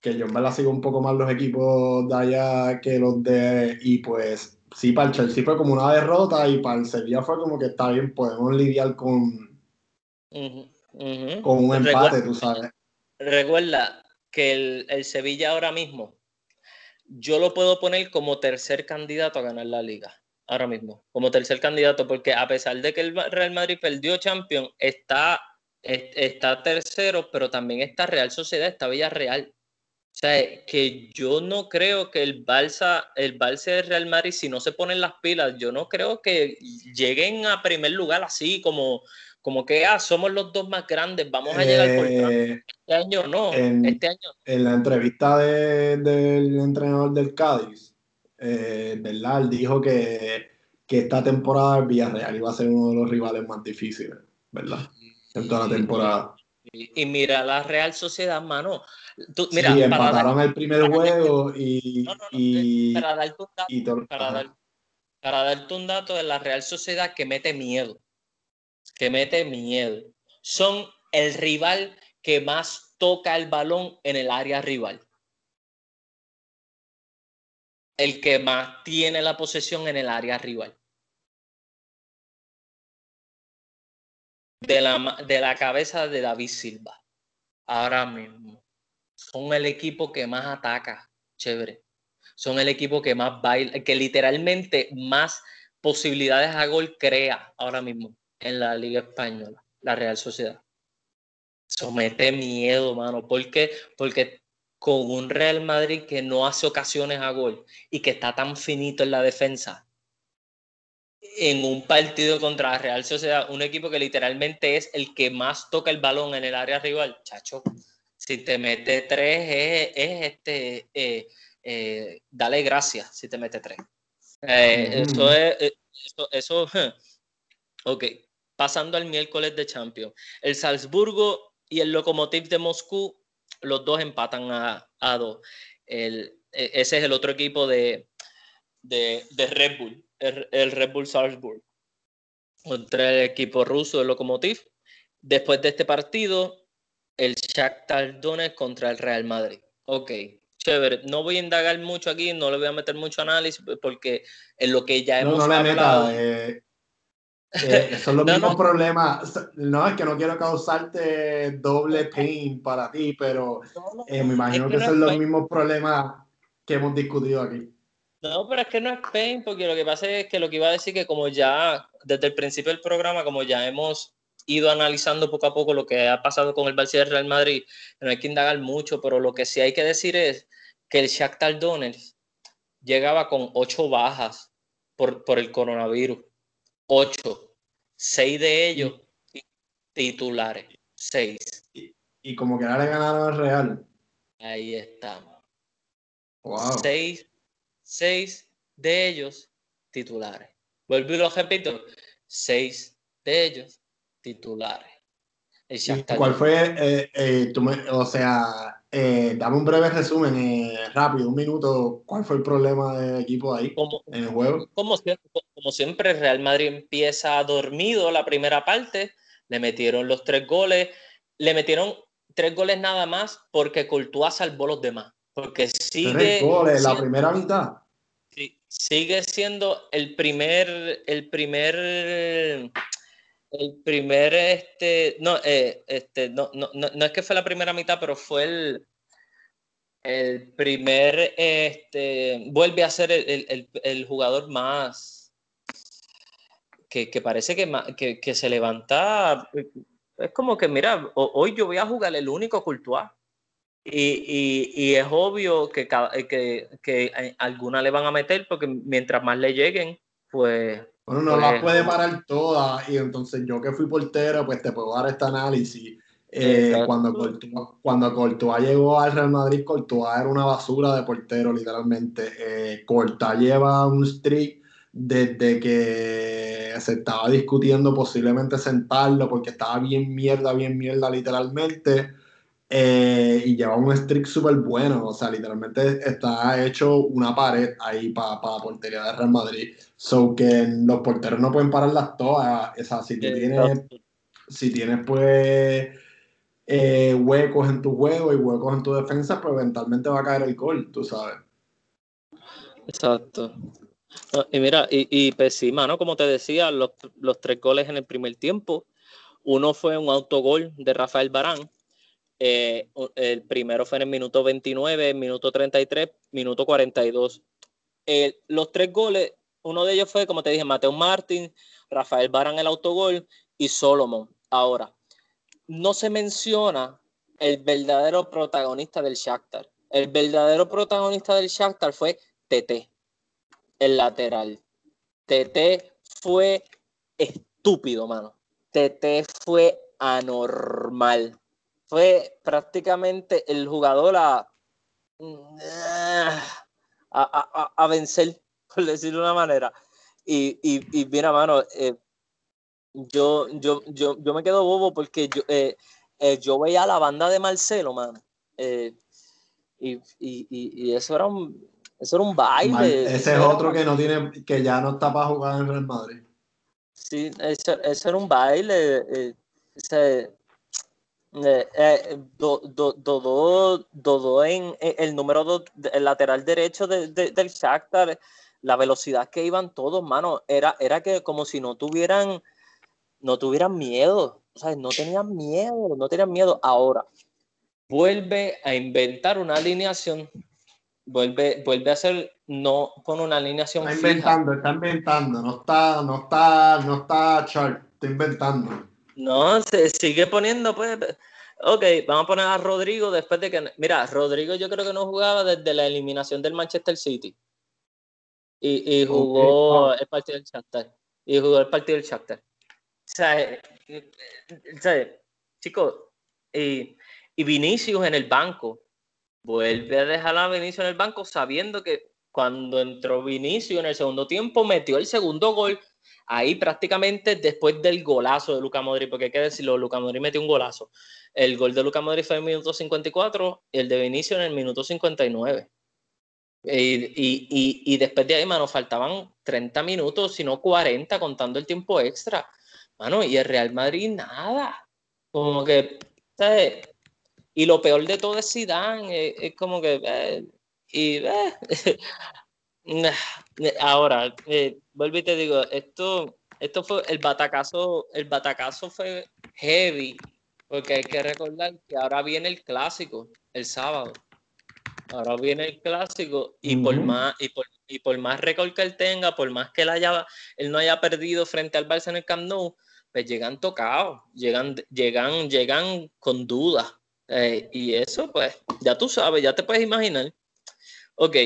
que yo en verdad sigo un poco más los equipos de allá que los de... Y pues sí, para el Chelsea fue como una derrota y para el Sevilla fue como que está bien, podemos lidiar con con un empate, tú sabes. Recuerda que el, Sevilla ahora mismo, yo lo puedo poner como tercer candidato a ganar la liga. Ahora mismo, como tercer candidato, porque a pesar de que el Real Madrid perdió Champions, está, está tercero, pero también está Real Sociedad, está Villarreal. O sea, que yo no creo que el Balsa, el Balsa de Real Madrid, si no se ponen las pilas, yo no creo que lleguen a primer lugar así como, como que ah, somos los dos más grandes, vamos a llegar por eh, Este año no, en, este año. En la entrevista del entrenador del Cádiz, eh, ¿verdad? Él dijo que, que esta temporada el Villarreal iba a ser uno de los rivales más difíciles, ¿verdad? En toda la temporada. Y, mira la Real Sociedad, mano. mira, sí, empataron el primer juego y, para, darte un dato, para, para darte un dato de la Real Sociedad que mete miedo que mete miedo. Son el rival que más toca el balón en el área rival. El que más tiene la posesión en el área rival. De la, de la cabeza de David Silva. Ahora mismo. Son el equipo que más ataca. Chévere. Son el equipo que más baila, que literalmente más posibilidades a gol crea ahora mismo en la Liga Española, la Real Sociedad. Somete miedo, mano. ¿Por qué? Porque con un Real Madrid que no hace ocasiones a gol y que está tan finito en la defensa, en un partido contra la Real Sociedad, un equipo que literalmente es el que más toca el balón en el área rival, chacho, si te mete tres es, este, eh, eh, dale gracias si te mete tres. Eh, eso es, eso, [LAUGHS] ok, pasando al miércoles de Champions. El Salzburgo y el Lokomotiv de Moscú, los dos empatan a, a dos. El, e, ese es el otro equipo de, de, de Red Bull el, Red Bull Salzburg contra el equipo ruso, el Lokomotiv. Después de este partido, el Shakhtar Donetsk contra el Real Madrid. Ok, chévere. No voy a indagar mucho aquí, no le voy a meter mucho análisis porque en lo que ya hemos no, no hablado... Eh, eh, son los [LAUGHS] mismos problemas. No, es que no quiero causarte doble pain para ti, pero eh, me imagino que, son los mismos problemas que hemos discutido aquí. No, pero es que no es pain, porque lo que pasa es que lo que iba a decir que como ya desde el principio del programa, como ya hemos ido analizando poco a poco lo que ha pasado con el Barça Real Madrid, no hay que indagar mucho, pero lo que sí hay que decir es que el Shakhtar Donetsk llegaba con ocho bajas por, por el coronavirus. Ocho. Seis de ellos titulares. Seis. Y, como que ahora le ganaron al Real. Ahí estamos. Wow. Seis seis de ellos titulares. Vuelvo y lo repito, seis de ellos titulares. ¿Cuál fue, eh, eh, o sea, eh, dame un breve resumen, rápido, un minuto, ¿cuál fue el problema del equipo ahí en el juego? Como, como siempre, Real Madrid empieza dormido la primera parte, le metieron los tres goles, le metieron tres goles nada más porque Courtois salvó los demás. Porque sigue. la primera mitad. sigue siendo el primer. El primer. El primer. Este, no, eh, este, no, no, no, es que fue la primera mitad, pero fue el. El primer. Este, vuelve a ser el, jugador más. Que, parece que, que, se levanta. Es como que, mira, hoy yo voy a jugar el único Courtois y, y, es obvio que, que, que alguna le van a meter porque mientras más le lleguen, pues... Bueno, no las pues, puede parar todas y entonces yo que fui portero, pues te puedo dar este análisis. Eh, cuando, Courtois, cuando Courtois llegó al Real Madrid, Courtois era una basura de portero, literalmente. Eh, lleva un streak desde que se estaba discutiendo posiblemente sentarlo porque estaba bien mierda, bien mierda, literalmente eh, y lleva un streak súper bueno, o sea, literalmente está hecho una pared ahí para la portería de Real Madrid. So que los porteros no pueden pararlas todas. O sea, si tú tienes, si tienes pues eh, huecos en tu juego y huecos en tu defensa, pues eventualmente va a caer el gol, tú sabes. Exacto. Y mira, y, y pues sí, mano, como te decía, los, los tres goles en el primer tiempo. Uno fue un autogol de Rafael Barán, eh, el primero fue en el minuto 29, minuto 33, minuto 42. los tres goles, uno de ellos fue, como te dije, Mateo Martín, Rafael Barán el autogol y Solomon. Ahora, no se menciona el verdadero protagonista del Shakhtar. El verdadero protagonista del Shakhtar fue TT, el lateral. TT fue estúpido, mano. TT fue anormal fue prácticamente el jugador a, a, vencer, por decirlo de una manera. Y, y, mira, mano, eh, yo, yo, yo, yo me quedo bobo porque yo, eh, eh, yo veía la banda de Marcelo, mano. Y, eso era un eso era un baile. Ese es otro que no tiene, que ya no está para jugar en Real Madrid. Sí, eso, era un baile. Ese, eh, eh, Dodó en el número el lateral derecho del Shakhtar, la velocidad que iban todos, mano, era, era que como si no tuvieran, no tuvieran miedo, o sea, no tenían miedo, no tenían miedo. Ahora, vuelve a inventar una alineación, vuelve, vuelve a hacer no con una alineación está inventando, está inventando, no está, no está, no está chart, está inventando. No, se sigue poniendo, pues. Ok, vamos a poner a Rodrigo después de que. Mira, Rodrigo yo creo que no jugaba desde la eliminación del Manchester City. Y, jugó el partido del Shakhtar. y jugó el partido del Shakhtar. O sea, eh, eh, chicos, y, y Vinicius en el banco, vuelve a dejar a Vinicius en el banco sabiendo que cuando entró Vinicius en el segundo tiempo metió el segundo gol ahí prácticamente después del golazo de Luca Modric, porque hay que decirlo, Luca Modric metió un golazo. El gol de Luca Modric fue en el minuto 54 y el de Vinicius en el minuto 59. Y, y, y, después de ahí, mano, faltaban 30 minutos, si no 40, contando el tiempo extra. Mano, y el Real Madrid nada. Como que, ¿sabes? Y lo peor de todo es Zidane, es, como que, eh, y, eh, [LAUGHS] ahora, eh, vuelvo y te digo, esto, esto fue, el batacazo, el batacazo fue heavy, porque hay que recordar que ahora viene el clásico, el sábado. Ahora viene el clásico y por más y por, y por más récord que él tenga, por más que él haya él no haya perdido frente al Barça en el Camp Nou, pues llegan tocados, llegan llegan llegan con dudas. Eh, y eso pues ya tú sabes, ya te puedes imaginar. Ok,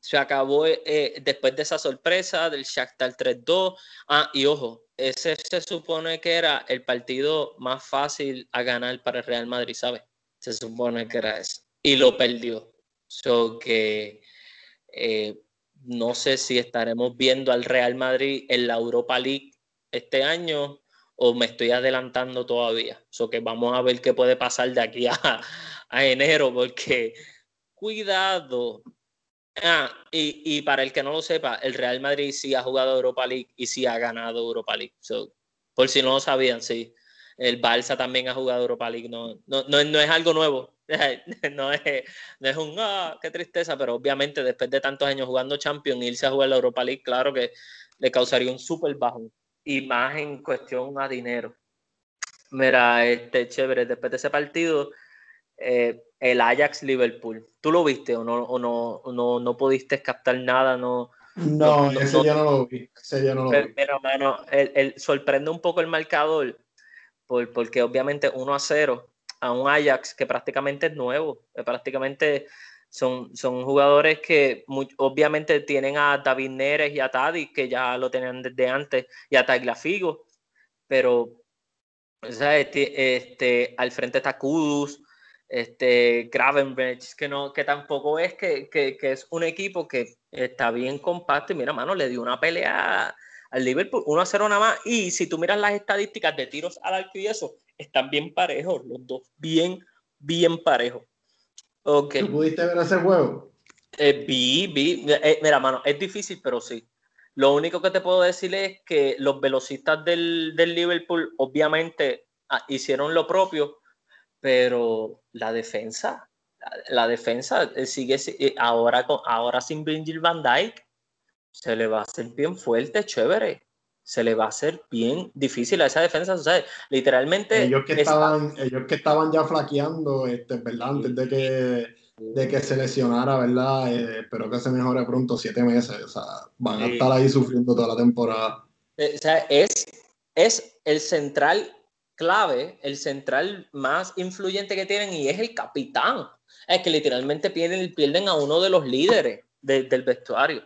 se acabó eh, después de esa sorpresa del Shakhtar 3-2. Ah, y ojo, ese se supone que era el partido más fácil a ganar para el Real Madrid, ¿sabes? Se supone que era ese. Y lo perdió. So que eh, no sé si estaremos viendo al Real Madrid en la Europa League este año o me estoy adelantando todavía. So que vamos a ver qué puede pasar de aquí a, a enero, porque cuidado, Ah, y, para el que no lo sepa, el Real Madrid sí ha jugado Europa League y sí ha ganado Europa League. por si no lo sabían, sí. El Barça también ha jugado Europa League. No, no, no, es algo nuevo. [LAUGHS] No es, no es un, ah, qué tristeza, pero obviamente después de tantos años jugando Champions, irse a jugar la Europa League, claro que le causaría un súper bajo. Y más en cuestión a dinero. Mira, este chévere, después de ese partido, eh, el Ajax Liverpool. ¿Tú lo viste o no, o no, no, no pudiste captar nada? No, no, ese ya no lo vi. Ese no lo vi. Pero, mano, el, sorprende un poco el marcador, por, porque obviamente 1 a 0 a un Ajax que prácticamente es nuevo, que prácticamente son, son jugadores que obviamente tienen a David Neres y a Tadi, que ya lo tenían desde antes, y a Tagliafigo, pero o sea, este, este, al frente está Kudus, este, Gravenbridge, que, no, que tampoco es que, que, que, es un equipo que está bien compacto y mira, mano, le dio una pelea al Liverpool 1 a 0 nada más y si tú miras las estadísticas de tiros al arco y eso, están bien parejos los dos, bien, bien parejos. Okay. ¿Tú pudiste ver ese juego? Eh, vi, vi, eh, mira, mano, es difícil, pero sí. Lo único que te puedo decir es que los velocistas del, del Liverpool obviamente ah, hicieron lo propio, pero la defensa, la, defensa eh, sigue eh, ahora, ahora sin Virgil van Dijk, se le va a hacer bien fuerte, chévere. Se le va a hacer bien difícil a esa defensa. O sea, literalmente. Ellos que, estaban, ellos que estaban ya flaqueando, este, ¿verdad? Antes de que, de que se lesionara, ¿verdad? Eh, espero que se mejore pronto, siete meses. O sea, van a estar ahí sufriendo toda la temporada. O sea, es, es el central clave, el central más influyente que tienen y es el capitán. Es que literalmente pierden, pierden a uno de los líderes del vestuario.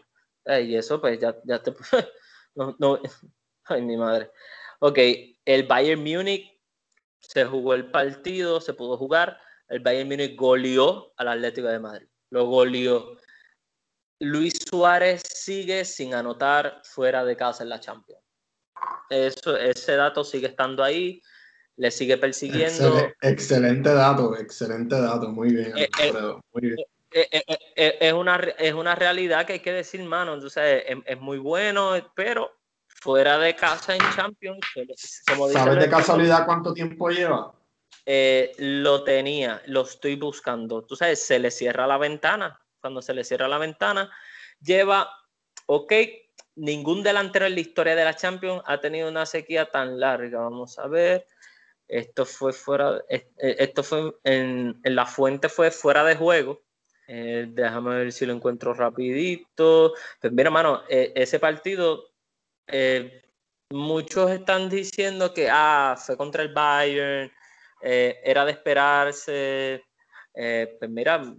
Eh, y eso pues ya, ya te... [LAUGHS] no, [LAUGHS] ay, mi madre. Ok, el Bayern Múnich se jugó el partido, se pudo jugar. El Bayern Múnich goleó al Atlético de Madrid. Lo goleó. Luis Suárez sigue sin anotar fuera de casa en la Champions. Eso, ese dato sigue estando ahí le sigue persiguiendo. Excelente, dato, excelente dato, muy bien. Eh, eh, eh, es, una, es una realidad que hay que decir, mano, entonces es, muy bueno, pero fuera de casa en Champions, ¿sabes de casualidad cuánto tiempo lleva? lo tenía, lo estoy buscando. Tú sabes, se le cierra la ventana. Cuando se le cierra la ventana, lleva, ok, ningún delantero en la historia de la Champions ha tenido una sequía tan larga. Vamos a ver. Esto fue fuera, eh, esto fue en, la fuente fue fuera de juego. Eh, déjame ver si lo encuentro rapidito. Pues mira, mano, eh, ese partido, muchos están diciendo que ah, fue contra el Bayern, era de esperarse. pues mira,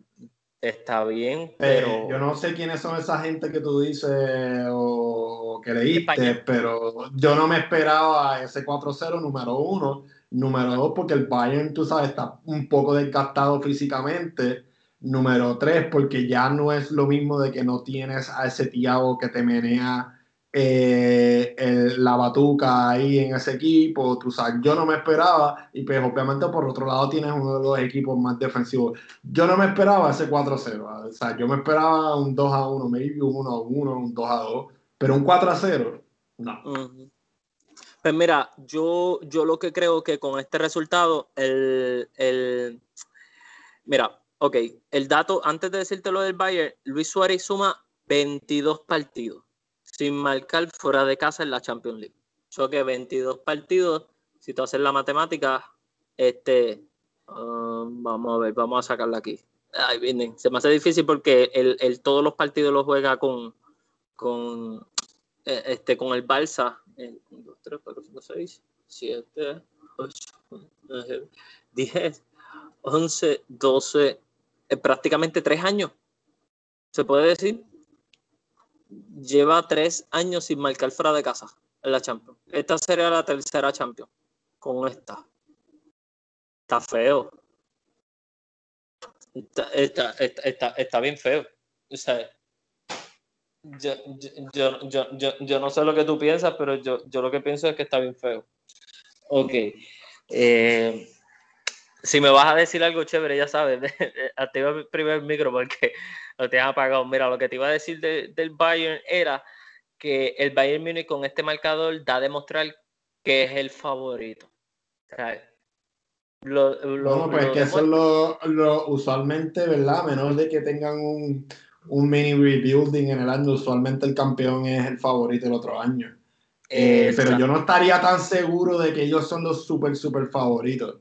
está bien, eh, pero... yo no sé quiénes son esa gente que tú dices o que leíste, pero yo no me esperaba ese 4-0 número uno. Número dos, porque el Bayern, tú sabes, está un poco desgastado físicamente. Número tres, porque ya no es lo mismo de que no tienes a ese Tiago que te menea eh, la batuca ahí en ese equipo. Tú sabes, yo no me esperaba, y pues obviamente por otro lado tienes uno de los equipos más defensivos. Yo no me esperaba ese 4-0. O sea, yo me esperaba un 2-1, maybe un 1-1, un 2-2, pero un 4-0, no. Pues mira, yo, yo lo que creo que con este resultado, el, el, mira, ok, el dato, antes de decirte lo del Bayern, Luis Suárez suma 22 partidos sin marcar fuera de casa en la Champions League. Yo que 22 partidos, si tú haces la matemática, este, um, vamos a ver, vamos a sacarla aquí. Ahí vienen. Se me hace difícil porque el, todos los partidos los juega con, con, eh, este, con el Balsa. 1, 2, 3, 4, 5, 6, 7, 8, 9, 10, 11, 12, prácticamente tres años. Se puede decir lleva tres años sin marcar fuera de casa en la Champions. Esta sería la tercera Champions con esta. Está feo. Está, bien feo. Yo, no sé lo que tú piensas, pero yo, lo que pienso es que está bien feo. Ok. Eh, si me vas a decir algo chévere, ya sabes, [LAUGHS] activa el primer micro porque [LAUGHS] lo tienes apagado. Mira, lo que te iba a decir del Bayern era que el Bayern Munich con este marcador da a demostrar que es el favorito. lo, lo, pues que eso es lo, usualmente, ¿verdad? menos de que tengan un, un, mini rebuilding en el año, usualmente el campeón es el favorito el otro año. Eh, pero yo no estaría tan seguro de que ellos son los super, super favoritos.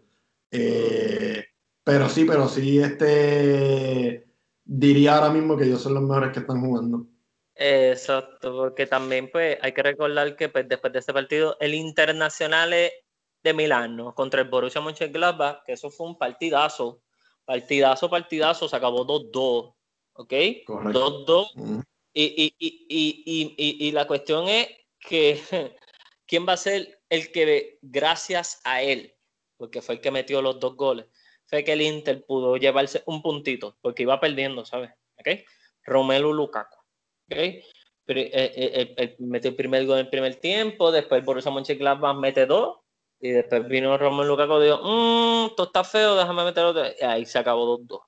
Eh, pero sí, pero sí, este diría ahora mismo que ellos son los mejores que están jugando. Exacto, porque también pues hay que recordar que pues, después de este partido el Internacional de Milano contra el Borussia Mönchengladbach, que eso fue un partidazo, partidazo, partidazo, se acabó 2-2, ¿ok? 2-2. Y, y, la cuestión es que [LAUGHS] quién va a ser el que gracias a él porque fue el que metió los dos goles, fue que el Inter pudo llevarse un puntito, porque iba perdiendo, ¿sabes? ¿Okay? Romelu Lukaku. ¿okay? Eh, eh, eh, metió el primer gol en el primer tiempo, después Borussia Mönchengladbach mete dos, y después vino Romelu Lukaku y dijo, mmm, esto está feo, déjame meter otro. Y ahí se acabó 2-2.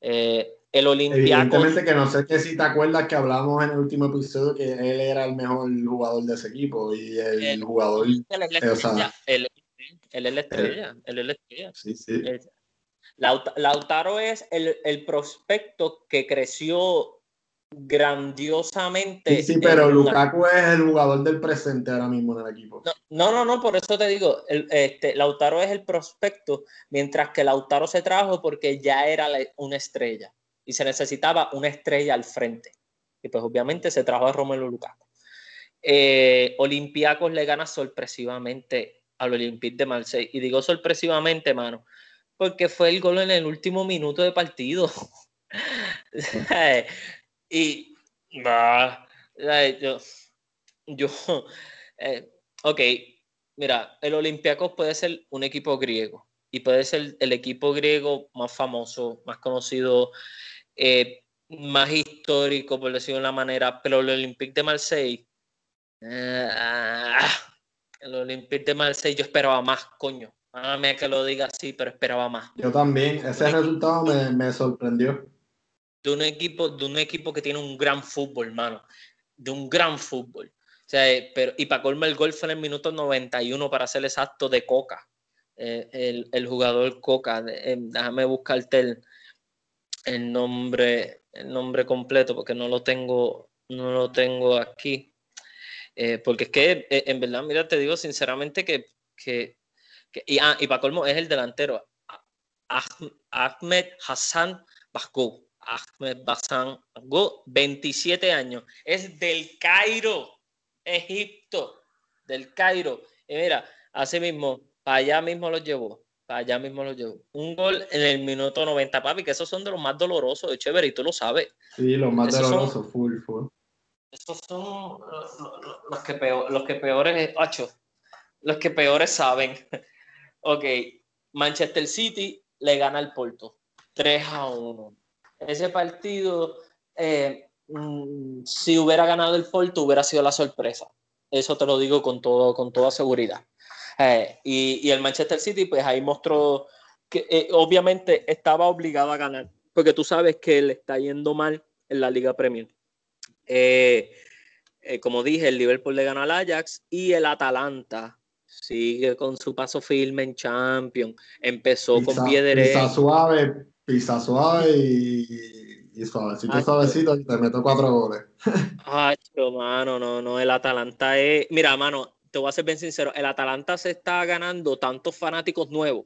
El Olympiacos... Evidentemente que no sé que si te acuerdas que hablamos en el último episodio que él era el mejor jugador de ese equipo y el, jugador... El, él es la estrella. Él es la estrella. Sí, sí. Lautaro es el, prospecto que creció grandiosamente. Sí, sí, pero Lukaku es el jugador del presente ahora mismo en el equipo. No, no, no, por eso te digo, este, Lautaro es el prospecto, mientras que Lautaro se trajo porque ya era una estrella y se necesitaba una estrella al frente. Y pues obviamente se trajo a Romelu Lukaku. Eh, Olympiacos le gana sorpresivamente al Olympique de Marseille. Y digo sorpresivamente, mano, porque fue el gol en el último minuto de partido. [LAUGHS] y yo, yo [LAUGHS] eh, ok, mira, el Olympiacos puede ser un equipo griego y puede ser el equipo griego más famoso, más conocido, eh, más histórico, por decirlo de una manera, pero el Olympique de Marseille, eh, ah, el Olympique de Marseille yo esperaba más, coño. Mándame que lo diga así, pero esperaba más. Yo también, ese resultado me, sorprendió. De un equipo, de un equipo que tiene un gran fútbol, hermano. De un gran fútbol. O sea, eh, pero, y para colma el gol fue en el minuto 91 para ser exacto de Coca. Eh, el, jugador Coca. Eh, déjame buscarte el, el nombre, el nombre completo porque no lo tengo, no lo tengo aquí. Eh, porque es que, en verdad, mira, te digo sinceramente que, que, y, ah, y para colmo es el delantero, Ahmed Hassan Baskou. Ahmed Baskou, 27 años. Es del Cairo, Egipto, del Cairo. Y mira, así mismo, allá mismo lo llevó. allá mismo lo llevo. Un gol en el minuto 90, papi, que esos son de los más dolorosos de chévere y tú lo sabes. Sí, los más dolorosos, full, full. Esos son los, que peor, los que peores, ocho, los que peores saben. [LAUGHS] ok, Manchester City le gana al Porto 3 a 1. Ese partido, eh, mm, si hubiera ganado el Porto, hubiera sido la sorpresa. Eso te lo digo con, todo, con toda seguridad. Eh, y, el Manchester City, pues ahí mostró que eh, obviamente estaba obligado a ganar, porque tú sabes que le está yendo mal en la Liga Premier. como dije, el Liverpool le ganó al Ajax y el Atalanta sigue con su paso firme en Champions. Empezó con pie derecho. Suave, pisa suave y, suavecito, suavecito, y te meto cuatro goles. [LAUGHS] Ay, mano, no, no, el Atalanta es. Mira, mano, te voy a ser bien sincero, el Atalanta se está ganando tantos fanáticos nuevos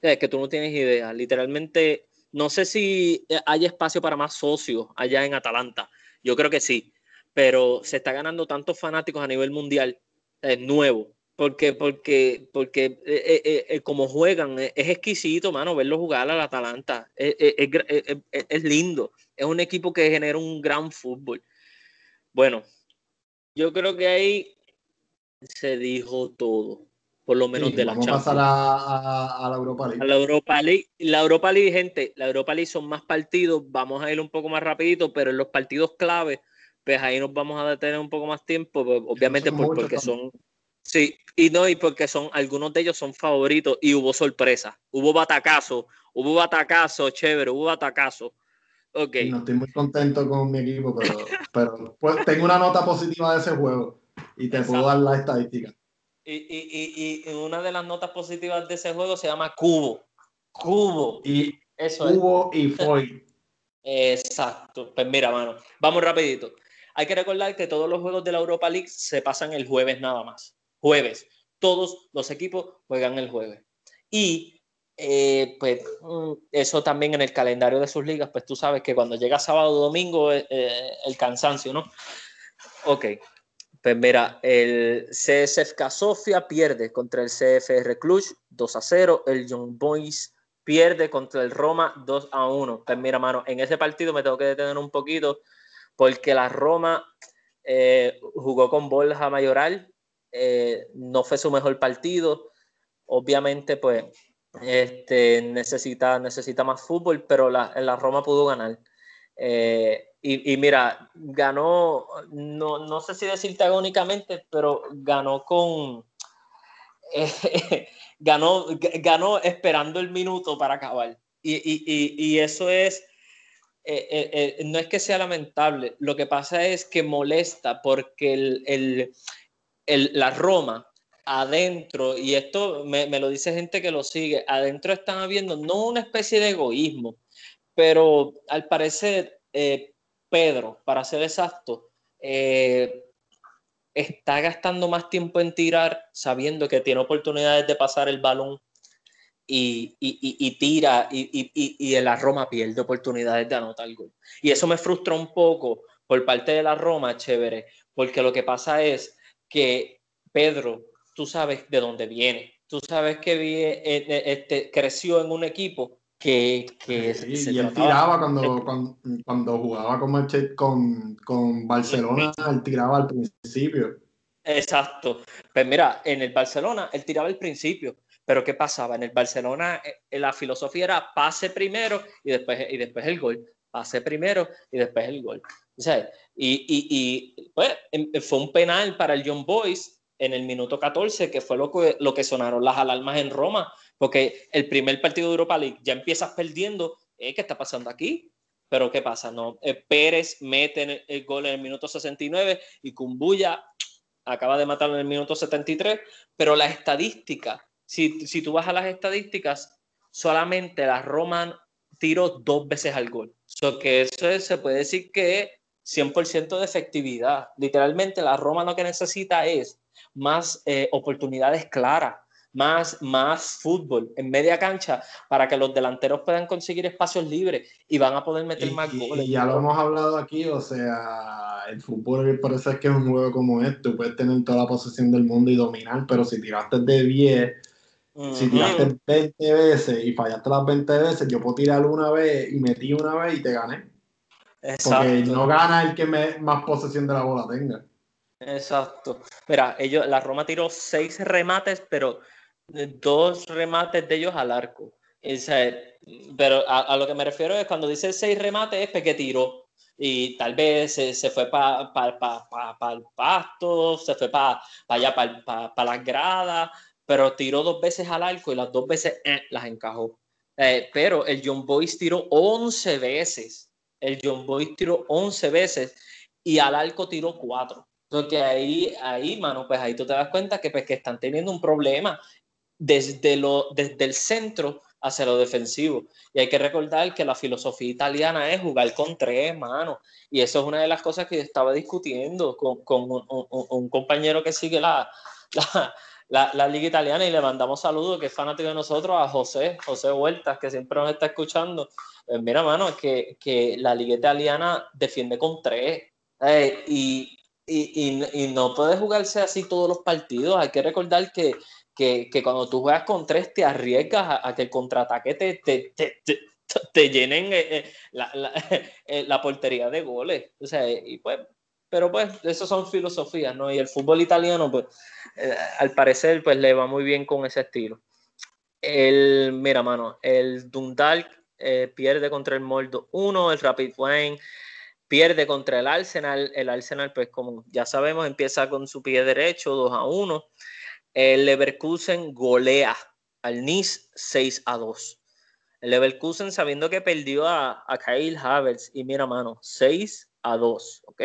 es que tú no tienes idea. Literalmente, no sé si hay espacio para más socios allá en Atalanta. Yo creo que sí, pero se está ganando tantos fanáticos a nivel mundial es nuevo porque, porque, porque eh, eh, eh, como juegan, es exquisito, mano, verlo jugar al Atalanta. Es, lindo. Es un equipo que genera un gran fútbol. Bueno, yo creo que ahí se dijo todo. Por lo menos de la Vamos a pasar a, la Europa League. la Europa League. La Europa League, gente, la Europa League son más partidos. Vamos a ir un poco más rapidito, pero en los partidos clave, pues ahí nos vamos a detener un poco más tiempo, pues, obviamente porque son Sí, y no, y porque son, algunos de ellos son favoritos y hubo sorpresa. Hubo batacazo, hubo batacazo, chévere, hubo batacazo. Ok. No estoy muy contento con mi equipo, pero, [LAUGHS] pero pues, tengo una nota positiva de ese juego y te puedo dar la estadística. Y, y, y, una de las notas positivas de ese juego se llama Cubo. Cubo. Y Eso Cubo y [LAUGHS] Foy. Exacto. Pues mira, mano, vamos rapidito. Hay que recordar que todos los juegos de la Europa League se pasan el jueves nada más jueves. Todos los equipos juegan el jueves. Y eh, pues mm, eso también en el calendario de sus ligas, pues tú sabes que cuando llega sábado o domingo eh, eh, el cansancio, ¿no? Ok, pues mira, el CSFK Sofia pierde contra el CFR Cluj 2 a 0, el Young Boys pierde contra el Roma 2 a 1. Pues mira, mano, en ese partido me tengo que detener un poquito porque la Roma jugó con Borja Mayoral, eh, no fue su mejor partido. Obviamente, pues, este, necesita, necesita más fútbol, pero la, la Roma pudo ganar. Eh, y, mira, ganó, no, no, sé si decirte agónicamente, pero ganó con. [LAUGHS] ganó, ganó esperando el minuto para acabar. Y, y, y eso es. Eh, no es que sea lamentable, lo que pasa es que molesta porque el, la Roma adentro, y esto me, lo dice gente que lo sigue, adentro están habiendo no una especie de egoísmo, pero al parecer eh, Pedro, para ser exacto, eh, está gastando más tiempo en tirar sabiendo que tiene oportunidades de pasar el balón y, tira y, y, la Roma pierde oportunidades de anotar el gol. Y eso me frustra un poco por parte de la Roma, chévere, porque lo que pasa es que Pedro, tú sabes de dónde viene, tú sabes que eh, eh, este, creció en un equipo que... que y él tiraba cuando, cuando, jugaba con, con, con Barcelona, él tiraba al principio. Exacto. Pues mira, en el Barcelona él tiraba al principio, pero ¿qué pasaba? En el Barcelona eh, la filosofía era pase primero y después, y después el gol. Pase primero y después el gol. Sea, y, y, pues, em, fue un penal para el John Boyce en el minuto 14, que fue lo que, lo que sonaron las alarmas en Roma, porque el primer partido de Europa League ya empiezas perdiendo, ¿eh? ¿qué está pasando aquí? Pero ¿qué pasa? No, eh, Pérez mete el gol en el minuto 69 y Kumbuya acaba de matarlo en el minuto 73, pero la estadística, si, si tú vas a las estadísticas, solamente la Roma tiró dos veces al gol. So que eso se puede decir que 100% de efectividad. Literalmente la Roma lo que necesita es más eh, oportunidades claras, más, más fútbol en media cancha para que los delanteros puedan conseguir espacios libres y van a poder meter más goles. Y ya lo hemos hablado aquí, o sea, el fútbol por eso es que es un juego como este, puedes tener toda la posesión del mundo y dominar, pero si tiraste de 10 Si tiraste 20 veces y fallaste las 20 veces, yo puedo tirar una vez y metí una vez y te gané. Exacto. Porque no gana el que más posesión de la bola tenga. Exacto. Mira, ellos, la Roma tiró seis remates, pero dos remates de ellos al arco. pero a, lo que me refiero es cuando dice seis remates es porque tiró. Y tal vez se, fue para el pasto, se fue para allá, para las gradas, pero tiró dos veces al arco y las dos veces eh, las encajó. Eh, pero el John Boyce tiró 11 veces. El John Boyce tiró 11 veces y al arco tiró 4. Entonces, ahí, ahí, mano, pues ahí tú te das cuenta que, pues, que están teniendo un problema desde, lo, desde el centro hacia lo defensivo. Y hay que recordar que la filosofía italiana es jugar con tres, mano. Y eso es una de las cosas que yo estaba discutiendo con, con un, un, compañero que sigue la, la, la, liga italiana y le mandamos saludos, que es fanático de nosotros, a José, José Huertas, que siempre nos está escuchando. Pues mira, mano, que, que la liga italiana defiende con tres. Eh, y, y, y, no puede jugarse así todos los partidos. Hay que recordar que que, que, cuando tú juegas con tres te arriesgas a, que el contraataque te, te, te, te llenen eh, eh, la, la, [LAUGHS] la, portería de goles. O sea, y pues, pero pues, eso son filosofías, ¿no? Y el fútbol italiano, pues, al parecer, pues le va muy bien con ese estilo. El, mira, mano, el Dundalk pierde contra el Moldo 1, el Rapid Wine pierde contra el Arsenal. El Arsenal, pues, como ya sabemos, empieza con su pie derecho, 2 a 1. El Leverkusen golea al Nice 6 a 2. El Leverkusen sabiendo que perdió a, a Kyle Havertz y mira mano, 6 a 2, ¿ok?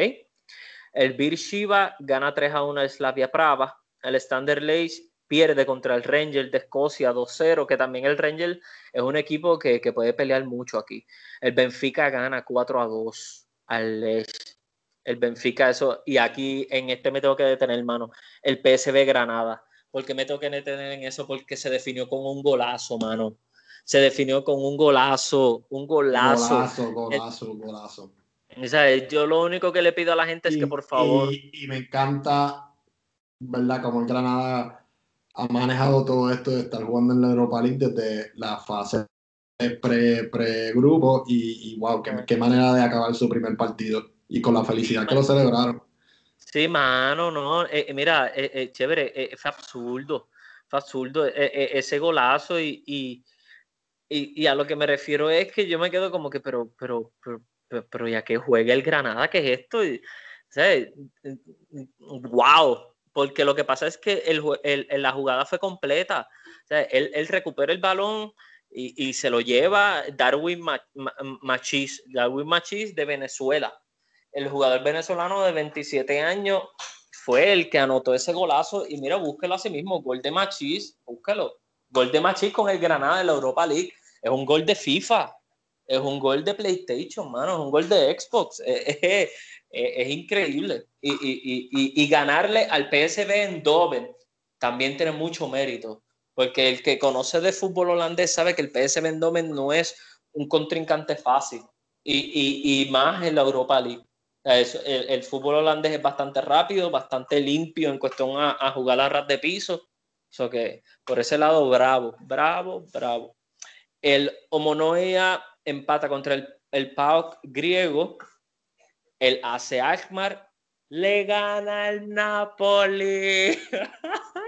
El Beersheba gana 3 a 1 al Slavia Prava. El Standard Liège pierde contra el Ranger de Escocia 2-0, que también el Ranger es un equipo que, que, puede pelear mucho aquí. El Benfica gana 4 a 2 al Lech. El Benfica, eso, y aquí en este me tengo que detener, hermano. El PSV Granada porque me tengo que detener en eso? Porque se definió con un golazo, mano. Se definió con un golazo, un golazo. Golazo, golazo, golazo. O sea, yo lo único que le pido a la gente es que por favor. Y, me encanta, ¿verdad? Como el Granada ha manejado todo esto de estar jugando en la Europa League desde la fase pre-grupo y, y, wow, qué, qué manera de acabar su primer partido y con la felicidad que lo celebraron. Sí, mano, no, eh, eh, mira, eh, chévere, fue absurdo, fue absurdo ese golazo y, y, y, a lo que me refiero es que yo me quedo como que, pero, pero, pero, pero, ya que juega el Granada, ¿qué es esto? Y, wow, porque lo que pasa es que la jugada fue completa, o él, recupera el balón y, se lo lleva Darwin Machis, Darwin Machis de Venezuela el jugador venezolano de 27 años fue el que anotó ese golazo y mira, búsquelo a sí mismo, gol de Machis, búsquelo. Gol de Machis con el Granada de la Europa League. Es un gol de FIFA, es un gol de PlayStation, mano, es un gol de Xbox. Es, increíble. Y, ganarle al PSV en Doven también tiene mucho mérito, porque el que conoce de fútbol holandés sabe que el PSV en Doven no es un contrincante fácil. y más en la Europa League el, fútbol holandés es bastante rápido, bastante limpio en cuestión a, jugar a ras de piso. So que por ese lado, bravo, bravo, bravo. El Omonoia empata contra el, el PAOK griego. El AC Alkmaar le gana al Napoli. [LAUGHS]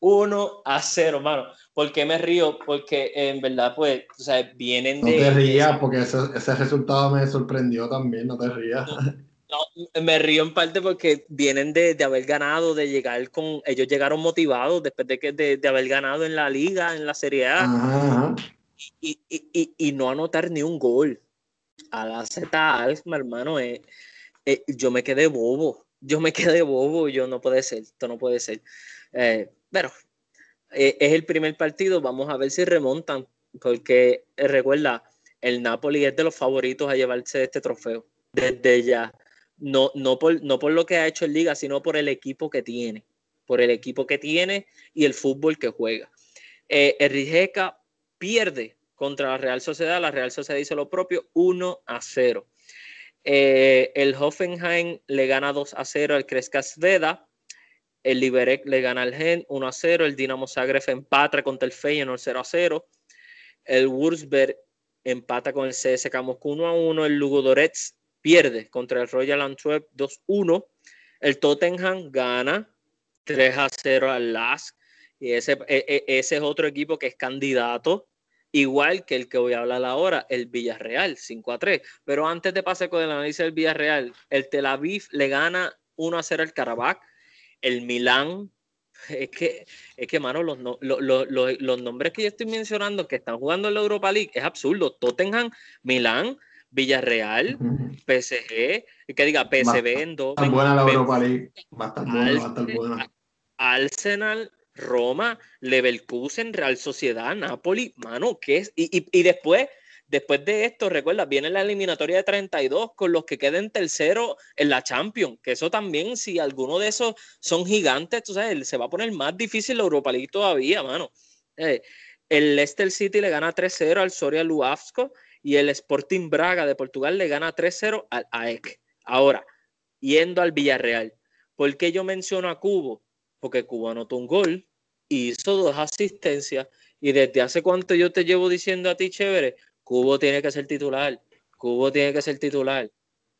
1 a 0, mano. ¿Por qué me río? Porque en verdad, pues, o sea, vienen de. No te rías, porque ese, ese, resultado me sorprendió también, no te rías. [LAUGHS] No, me río en parte porque vienen de, de, haber ganado, de llegar con. Ellos llegaron motivados después de, que, de, de haber ganado en la liga, en la Serie A. Y, y, y, y, no anotar ni un gol. A la Z mi hermano, eh, eh, yo me quedé bobo. Yo me quedé bobo. Yo no puede ser, esto no puede ser. Eh, pero es el primer partido, vamos a ver si remontan, porque recuerda, el Napoli es de los favoritos a llevarse este trofeo, desde ya. No, no, por, no por lo que ha hecho en liga, sino por el equipo que tiene, por el equipo que tiene y el fútbol que juega. El Rijeka pierde contra la Real Sociedad, la Real Sociedad hizo lo propio, 1 a 0. el Hoffenheim le gana 2 a 0 al Crescas Veda el Liberec le gana al Gen 1 a 0, el Dinamo Zagreb empata contra el Feyenoord 0 a 0, el Wurzburg empata con el CSK Moscú 1 a 1, el Ludogorets pierde contra el Royal Antwerp 2 1, el Tottenham gana 3 a 0 al LASK y ese, e, e, ese es otro equipo que es candidato igual que el que voy a hablar ahora, el Villarreal, 5 a 3. Pero antes de pasar con el análisis del Villarreal, el Tel Aviv le gana 1 a 0 al Karabakh, el Milán, [LAUGHS] es que, es que mano, los, los, nombres que yo estoy mencionando que están jugando en la Europa League es absurdo. Tottenham, Milán, Villarreal, PSG, que diga PSV en dos. buena la Europa League. Estar buena. Arsenal, Roma, Leverkusen, Real Sociedad, Napoli, mano, ¿qué es? Y, después, después de esto, recuerda, viene la eliminatoria de 32 con los que queden tercero en la Champions, que eso también, si alguno de esos son gigantes, tú sabes, se va a poner más difícil la Europa League todavía, mano. Eh, el Leicester City le gana 3-0 al Soria Luafsco y el Sporting Braga de Portugal le gana 3-0 al AEK. Ahora, yendo al Villarreal, ¿por qué yo menciono a Cubo? Porque Cuba anotó un gol, hizo dos asistencias y desde hace cuánto yo te llevo diciendo a ti, chévere, Cubo tiene que ser titular, Cubo tiene que ser titular.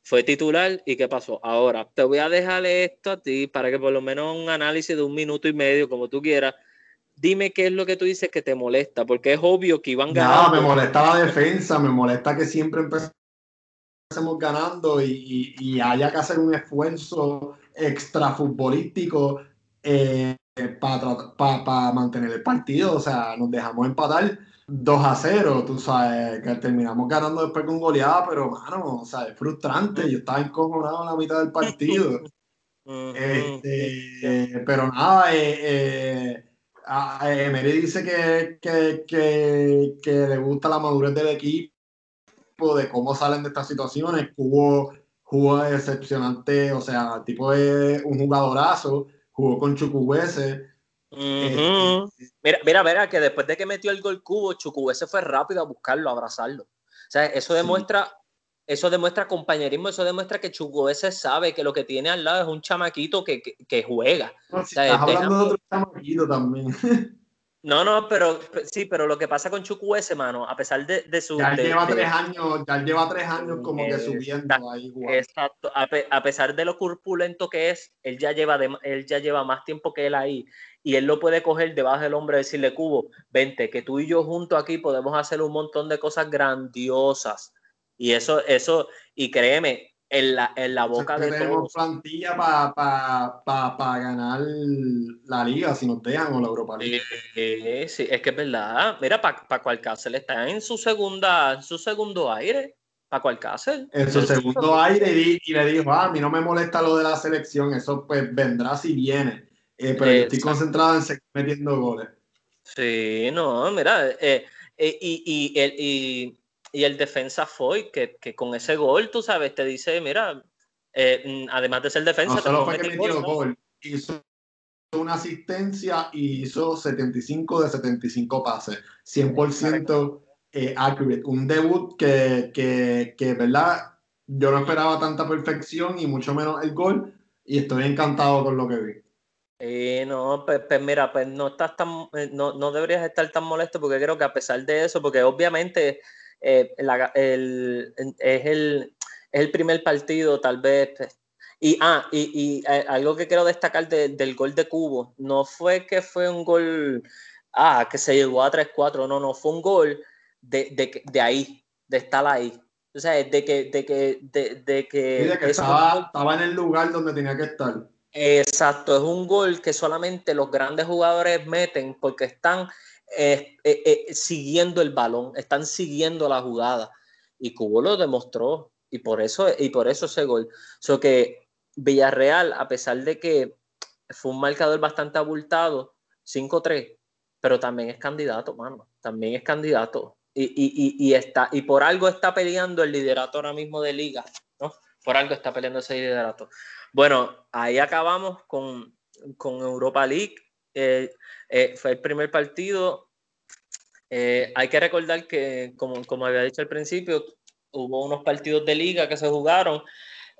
Fue titular y ¿qué pasó? Ahora, te voy a dejarle esto a ti para que por lo menos un análisis de un minuto y medio, como tú quieras, dime qué es lo que tú dices que te molesta, porque es obvio que iban ganando. No, me molesta la defensa, me molesta que siempre empecemos ganando y, y haya que hacer un esfuerzo extra futbolístico eh, para mantener el partido. O sea, nos dejamos empatar 2 a 0, tú sabes, que terminamos ganando después con goleada, pero mano, o sea, es frustrante. Yo estaba encojonado en la mitad del partido. [LAUGHS] este, pero nada, eh, eh, Emery dice que, que, que, le gusta la madurez del equipo, de cómo salen de estas situaciones. Jugó, jugó decepcionante, o sea, tipo de un jugadorazo jugó con Chucuhuese. Este, mira, mira, mira, que después de que metió el gol cubo, Chucuhuese fue rápido a buscarlo, a abrazarlo. O sea, eso demuestra, eso demuestra compañerismo, eso demuestra que Chucuhuese sabe que lo que tiene al lado es un chamaquito que, que, juega. estás hablando de otro chamaquito también. [LAUGHS] No, no, pero sí, pero lo que pasa con ese mano, a pesar de, de su. Ya lleva tres años, ya lleva tres años como que subiendo ahí. Exacto. A, pesar de lo corpulento que es, él ya lleva él ya lleva más tiempo que él ahí. Y él lo puede coger debajo del hombre y decirle, Cubo, vente, que tú y yo juntos aquí podemos hacer un montón de cosas grandiosas. Y eso, eso, y créeme, en la, en la boca de tenemos plantilla para ganar la liga si nos dejan o la Europa League. sí, es que es verdad. Mira, para pa Cualcácer está en su segunda, en su segundo aire. Para Cualcácer. En su segundo aire y, le dijo, ah, a mí no me molesta lo de la selección, eso pues vendrá si viene. Eh, pero yo estoy concentrado en seguir metiendo goles. Sí, no, mira, eh, eh, y, y y el defensa fue que, que, con ese gol, tú sabes, te dice, mira, eh, mm, además de ser defensa... No solo fue que metió gol, hizo una asistencia y hizo 75 de 75 pases, 100% eh, accurate. Un debut que, que, que, ¿verdad? Yo no esperaba tanta perfección y mucho menos el gol y estoy encantado con lo que vi. Eh, no, pues, pues, mira, pues no estás tan, eh, no, no deberías estar tan molesto porque creo que a pesar de eso, porque obviamente eh, el, es, el, el primer partido, tal vez. Pues, y, ah, y, eh, algo que quiero destacar del gol de Cubo, no fue que fue un gol, ah, que se llegó a 3-4, no, no, fue un gol de, de, de ahí, de estar ahí. O sea, de que... De que, de, que, estaba, estaba en el lugar donde tenía que estar. Exacto, es un gol que solamente los grandes jugadores meten porque están eh, eh, siguiendo el balón, están siguiendo la jugada. Y Cubo lo demostró. Y por eso, y por eso ese gol. So que Villarreal, a pesar de que fue un marcador bastante abultado, 5-3, pero también es candidato, mano. También es candidato. Y, y, y, está, y por algo está peleando el liderato ahora mismo de liga, ¿no? Por algo está peleando ese liderato. Bueno, ahí acabamos con, con Europa League. Eh, fue el primer partido. Eh, hay que recordar que, como, había dicho al principio, hubo unos partidos de liga que se jugaron.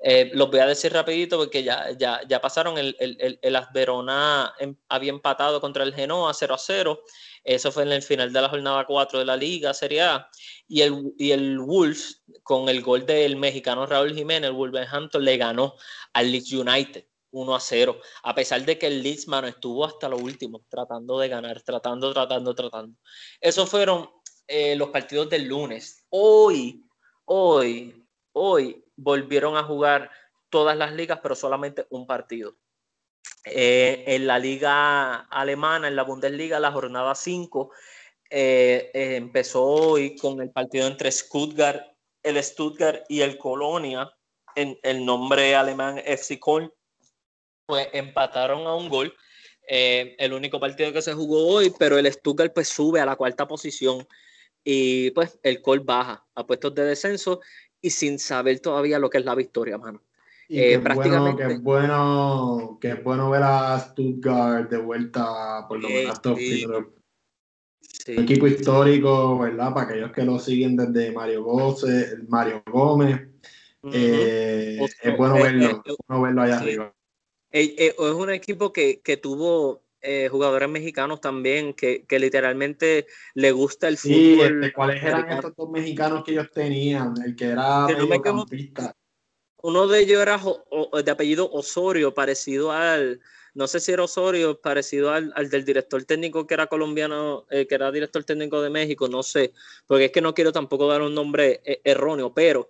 Eh, los voy a decir rapidito porque ya, ya, ya pasaron. El, el, el, Asverona em, había empatado contra el Genoa 0 a 0. Eso fue en el final de la jornada 4 de la Liga Serie A. Y el, y el Wolves, con el gol del mexicano Raúl Jiménez, el Wolverhampton le ganó al Leeds United 1 a 0. A pesar de que el Leeds, mano, estuvo hasta lo último tratando de ganar, tratando, tratando, tratando. Esos fueron eh, los partidos del lunes. Hoy, hoy, hoy volvieron a jugar todas las ligas, pero solamente un partido. Eh, en la liga alemana, en la Bundesliga, la jornada 5 eh, empezó hoy con el partido entre Stuttgart, el Stuttgart y el Colonia, en el nombre alemán FC Köln, pues empataron a un gol. el único partido que se jugó hoy, pero el Stuttgart pues sube a la cuarta posición y pues el Köln baja a puestos de descenso y sin saber todavía lo que es la victoria, mano. Y eh, prácticamente... bueno, que, bueno, que es bueno ver a Stuttgart de vuelta por lo menos sí, Un equipo histórico, ¿verdad? Para aquellos que lo siguen desde Mario Gómez, Mario Gómez. Eh, es bueno verlo, bueno verlo allá arriba. Eh, es un equipo que, que tuvo jugadores mexicanos también, que, que, literalmente le gusta el fútbol. Este, ¿cuáles eran estos dos mexicanos que ellos tenían? El que era mediocampista uno de ellos era de apellido Osorio, parecido al, no sé si era Osorio, parecido al, del director técnico que era colombiano, eh, que era director técnico de México, no sé, porque es que no quiero tampoco dar un nombre eh, erróneo, pero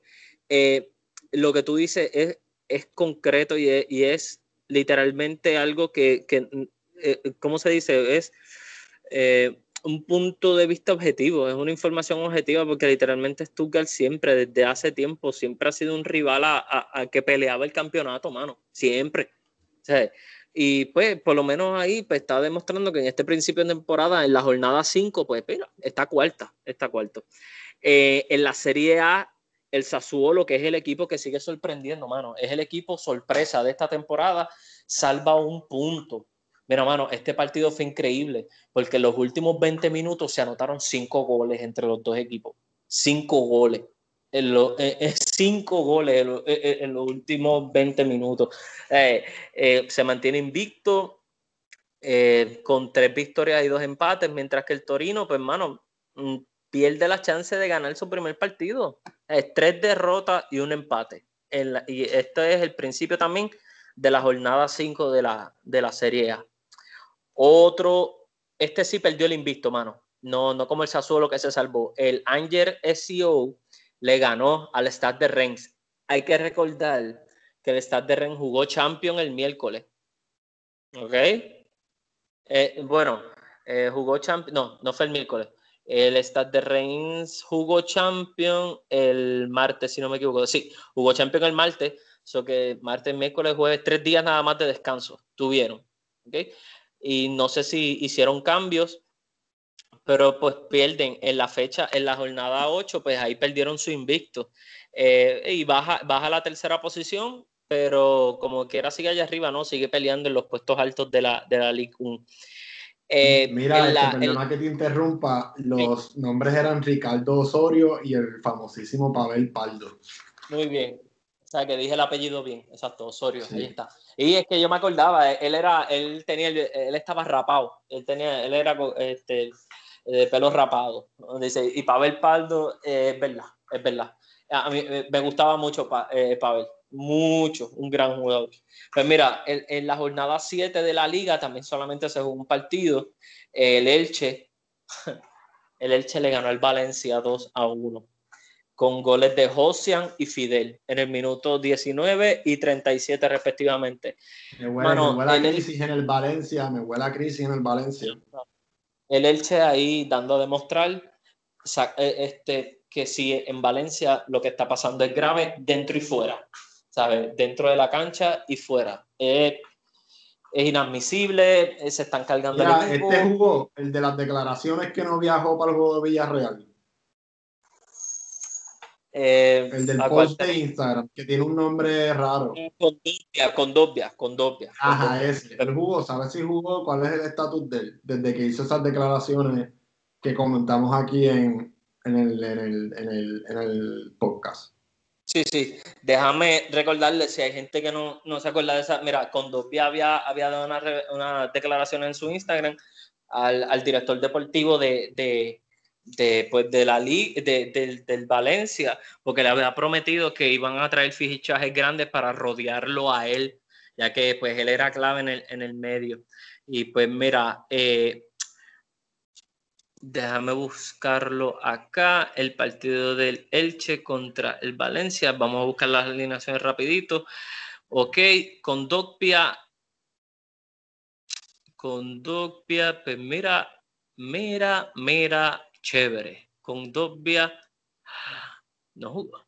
eh, lo que tú dices es, es concreto y es, literalmente algo que, que ¿cómo se dice? Es un punto de vista objetivo, es una información objetiva porque literalmente Stuttgart siempre, desde hace tiempo, siempre ha sido un rival a, que peleaba el campeonato, mano, siempre. y pues por lo menos ahí pues, está demostrando que en este principio de temporada, en la jornada 5, pues mira, está cuarta, está cuarto. Eh, en la Serie A, el Sassuolo, que es el equipo que sigue sorprendiendo, mano, es el equipo sorpresa de esta temporada, salva un punto Mira, mano, este partido fue increíble porque en los últimos 20 minutos se anotaron cinco goles entre los dos equipos. Cinco goles. En los, cinco goles en, los últimos 20 minutos. Eh, eh, se mantiene invicto eh, con tres victorias y dos empates, mientras que el Torino, pues, mano, mm, pierde la chance de ganar su primer partido. Es tres derrotas y un empate. y esto es el principio también de la jornada 5 de la, de la Serie A. Otro, este sí perdió el invicto, mano. No, no como el Sassuolo que se salvó. El Anger SEO le ganó al Stade de Rennes. Hay que recordar que el Stade de Rennes jugó Champion el miércoles. ¿Ok? Eh, bueno, eh, jugó Champion, no, no fue el miércoles. El Stade de Reims jugó Champion el martes, si no me equivoco. Sí, jugó Champion el martes. So que martes, miércoles, jueves, tres días nada más de descanso tuvieron. ¿okay? y no sé si hicieron cambios, pero pues pierden en la fecha, en la jornada 8, pues ahí perdieron su invicto eh, y baja, baja la tercera posición, pero como quiera sigue allá arriba, ¿no? Sigue peleando en los puestos altos de la, de la Ligue 1. Eh, Mira, este, perdona que te interrumpa, los nombres eran Ricardo Osorio y el famosísimo Pavel Paldo. Muy bien, o sea, que dije el apellido bien, exacto, Osorio, ahí está. Y es que yo me acordaba, él era, él tenía, él estaba rapado, él tenía, él era este, de pelo rapado. Dice, y Pavel Paldo, eh, es verdad, es verdad. A mí me gustaba mucho eh, Pavel, mucho, un gran jugador. Pues mira, en, en, la jornada 7 de la liga también solamente se jugó un partido. El Elche, [LAUGHS] el Elche le ganó al Valencia 2 a 1 con goles de Josian y Fidel en el minuto 19 y 37 respectivamente. Me huele, me crisis en el Valencia, me huele a crisis en el Valencia. El Elche ahí dando a demostrar eh, este, que si en Valencia lo que está pasando es grave dentro y fuera, ¿sabes? Dentro de la cancha y fuera. es inadmisible, eh, se están cargando el equipo. Este jugó, el de las declaraciones que no viajó para el juego de Villarreal. Eh, el del post de Instagram, que tiene un nombre raro. Condobia, Condobia, Ajá, ese. El jugó, ¿sabes si jugó? ¿Cuál es el estatus de él? Desde que hizo esas declaraciones que comentamos aquí en, en, el, en, el, en, el, en el podcast. Sí, sí. Déjame recordarle, si hay gente que no, se acuerda de esa, mira, Condopia había, había dado una, una declaración en su Instagram al, director deportivo de, de, pues, de la liga, de, del Valencia, porque le había prometido que iban a traer fichajes grandes para rodearlo a él, ya que pues él era clave en el, en el medio. Y pues mira, eh, déjame buscarlo acá, el partido del Elche contra el Valencia, vamos a buscar las alineaciones rapidito. Ok, con Dopia, con Dopia, pues mira, mira, mira, chévere. Con Dobbia no jugó.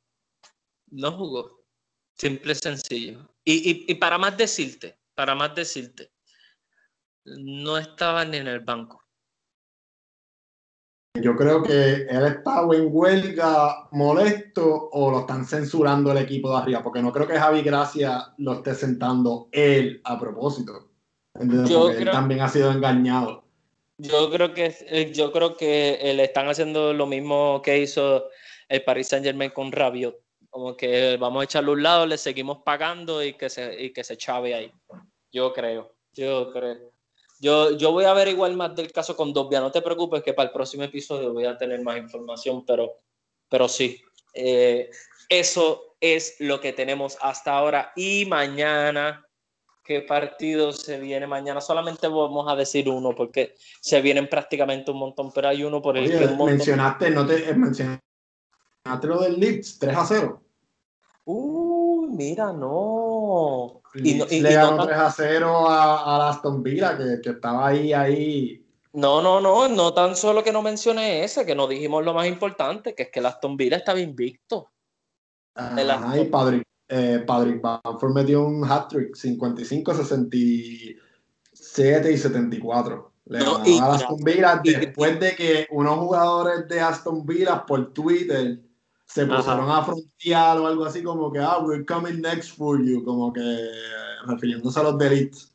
No jugó. Simple, sencillo. Y, para más decirte, para más decirte, no estaba ni en el banco. Yo creo que él estaba en huelga molesto o lo están censurando el equipo de arriba, porque no creo que Javi Gracia lo esté sentando él a propósito. Porque él también ha sido engañado. Yo creo que eh, yo creo que eh, le están haciendo lo mismo que hizo el Paris Saint Germain con Rabiot. Como que vamos a echarlo a un lado, le seguimos pagando y que se, y que se chave ahí. Yo creo, yo creo. Yo, yo voy a averiguar más del caso con Dobia. No te preocupes que para el próximo episodio voy a tener más información, pero, pero sí. Eh, eso es lo que tenemos hasta ahora. Y mañana qué partido se viene mañana. Solamente vamos a decir uno porque se vienen prácticamente un montón, pero hay uno por el que mencionaste, no te eh, mencionaste lo del Leeds 3 a 0. Uh, mira, no. Y, le ganó 3 a 0 a, a Aston Villa, que, que, estaba ahí, ahí. No, no, no, no tan solo que no mencioné ese, que no dijimos lo más importante, que es que el Aston Villa estaba invicto. Ajá, y Padre, eh, Patrick Bamford metió un hat-trick, 55, 67 y 74. Le ganó a Aston Villa después de que unos jugadores de Aston Villa por Twitter se pusieron a frontear o algo así como que, ah, we're coming next for you, como que refiriéndose a los delitos.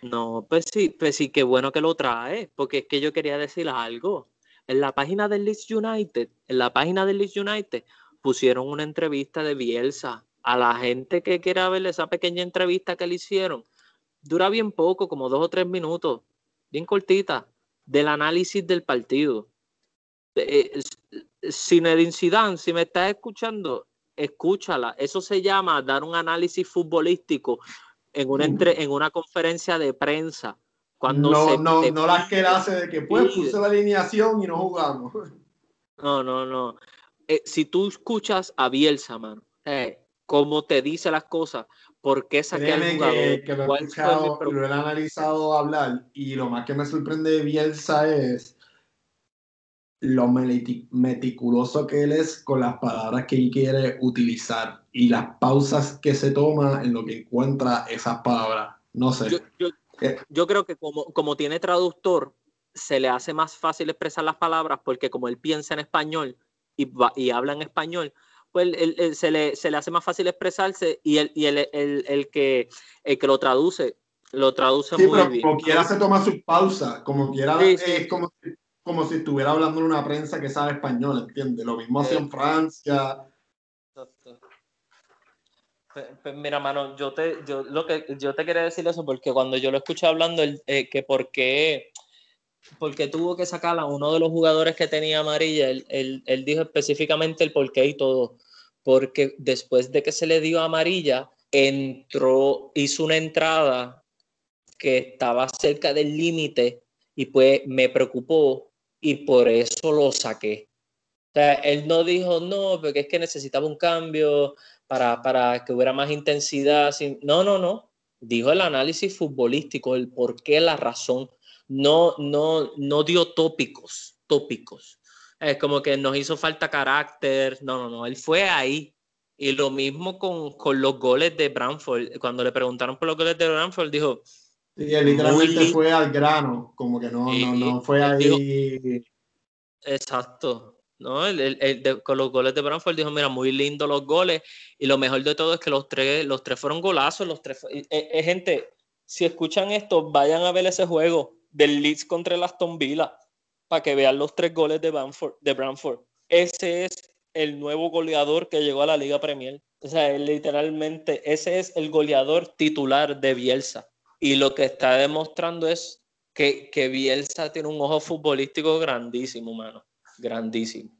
No, pues sí, pues sí, qué bueno que lo trae, porque es que yo quería decir algo. En la página del Leeds United, en la página del Leeds United, pusieron una entrevista de Bielsa a la gente que quiera ver esa pequeña entrevista que le hicieron, dura bien poco, como dos o tres minutos, bien cortita, del análisis del partido. Eh, Zinedine Zidane, si me estás escuchando, escúchala. Eso se llama dar un análisis futbolístico en una, entre, en una conferencia de prensa. Cuando no, no, no las que él hace de que pues puse la alineación y no jugamos. No, no, no. Eh, si tú escuchas a Bielsa, man, eh, cómo te dice las cosas, por qué saqué al jugador. Que, que lo, he escuchado, lo he analizado hablar y lo más que me sorprende de Bielsa es lo meticuloso que él es con las palabras que él quiere utilizar y las pausas que se toma en lo que encuentra esas palabras. No sé. Yo, eh. creo que como, como tiene traductor, se le hace más fácil expresar las palabras porque como él piensa en español y, y habla en español, pues se, le, se, le, hace más fácil expresarse y el, y el, el, que, el que lo traduce, lo traduce muy pero bien. Como quiera se toma su pausa, como quiera es como, como si estuviera hablando en una prensa que sabe español, ¿entiendes? Lo mismo hacía en Francia. Pues, mira, mano, yo te, yo, lo que, yo te quería decir eso porque cuando yo lo escuché hablando, eh, que por qué porque tuvo que sacar a uno de los jugadores que tenía amarilla, él, él, él, dijo específicamente el por qué y todo porque después de que se le dio amarilla, entró, hizo una entrada que estaba cerca del límite y pues me preocupó y por eso lo saqué. O sea, él no dijo, no, porque es que necesitaba un cambio para, para que hubiera más intensidad. No, no, no. Dijo el análisis futbolístico, el por qué, la razón. No, no, no dio tópicos, tópicos es como que nos hizo falta carácter. No, no, no, él fue ahí. Y lo mismo con, con los goles de Branford. Cuando le preguntaron por los goles de Branford, dijo. Sí, él literalmente fue al grano, como que no, no, no fue ahí. exacto. ¿no? El, con los goles de Branford dijo, mira, muy lindo los goles. Y lo mejor de todo es que los tres, los tres fueron golazos. Los tres, eh, eh, gente, si escuchan esto, vayan a ver ese juego del Leeds contra el Aston Villa para que vean los tres goles de Bamford, de Bramford. Ese es el nuevo goleador que llegó a la Liga Premier. O sea, literalmente ese es el goleador titular de Bielsa. Y lo que está demostrando es que, que Bielsa tiene un ojo futbolístico grandísimo, mano. Grandísimo.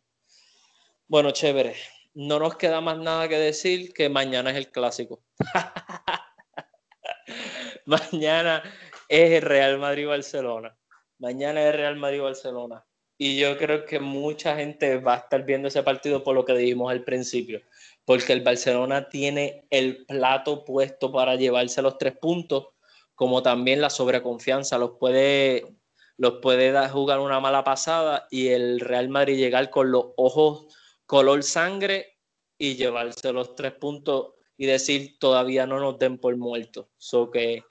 Bueno, chévere. No nos queda más nada que decir que mañana es el clásico. [LAUGHS] mañana es el Real Madrid-Barcelona. Mañana es Real Madrid-Barcelona. Y yo creo que mucha gente va a estar viendo ese partido por lo que dijimos al principio, porque el Barcelona tiene el plato puesto para llevarse los tres puntos, como también la sobreconfianza los puede, los puede dar, jugar una mala pasada y el Real Madrid llegar con los ojos color sangre y llevarse los tres puntos y decir todavía no nos den por muertos. So que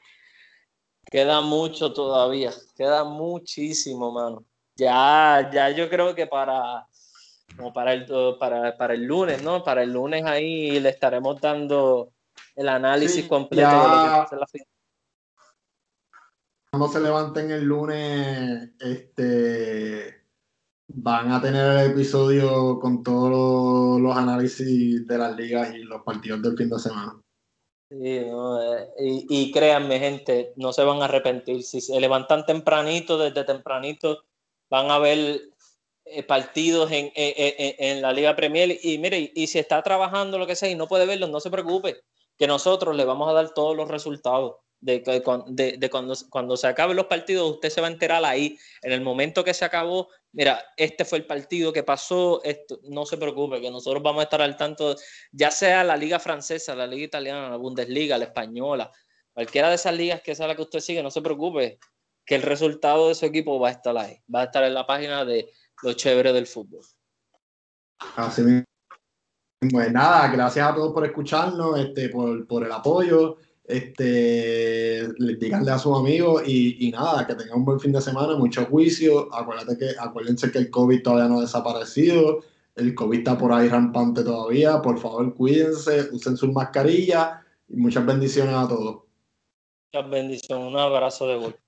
queda mucho todavía, queda muchísimo, mano ya, ya yo creo que para, como para, el, para, para el lunes, ¿no? Para el lunes ahí le estaremos dando el análisis completo de lo que va a ser la final. Cuando se levanten el lunes, este van a tener el episodio con todos los análisis de las ligas y los partidos del fin de semana. Sí, eh, y, y, créanme, gente, no se van a arrepentir. Si se levantan tempranito, desde tempranito, van a ver eh, partidos en, en, la Liga Premier y mire, y si está trabajando lo que sea y no puede verlos, no se preocupe, que nosotros le vamos a dar todos los resultados. De, de, cuando, cuando se acaben los partidos, usted se va a enterar ahí. En el momento que se acabó, mira, este fue el partido que pasó, esto, no se preocupe, que nosotros vamos a estar al tanto, ya sea la liga francesa, la liga italiana, la Bundesliga, la española, cualquiera de esas ligas que sea la que usted sigue, no se preocupe, que el resultado de su equipo va a estar ahí, va a estar en la página de Los Chéveres del Fútbol. Así mismo. Pues nada, gracias a todos por escucharnos, este, por, por el apoyo. Este, díganle a sus amigos y, y, nada, que tengan un buen fin de semana, mucho juicio. Acuérdate que, acuérdense que el COVID todavía no ha desaparecido, el COVID está por ahí rampante todavía. Por favor, cuídense, usen sus mascarillas y muchas bendiciones a todos. Muchas bendiciones, un abrazo de vuelta.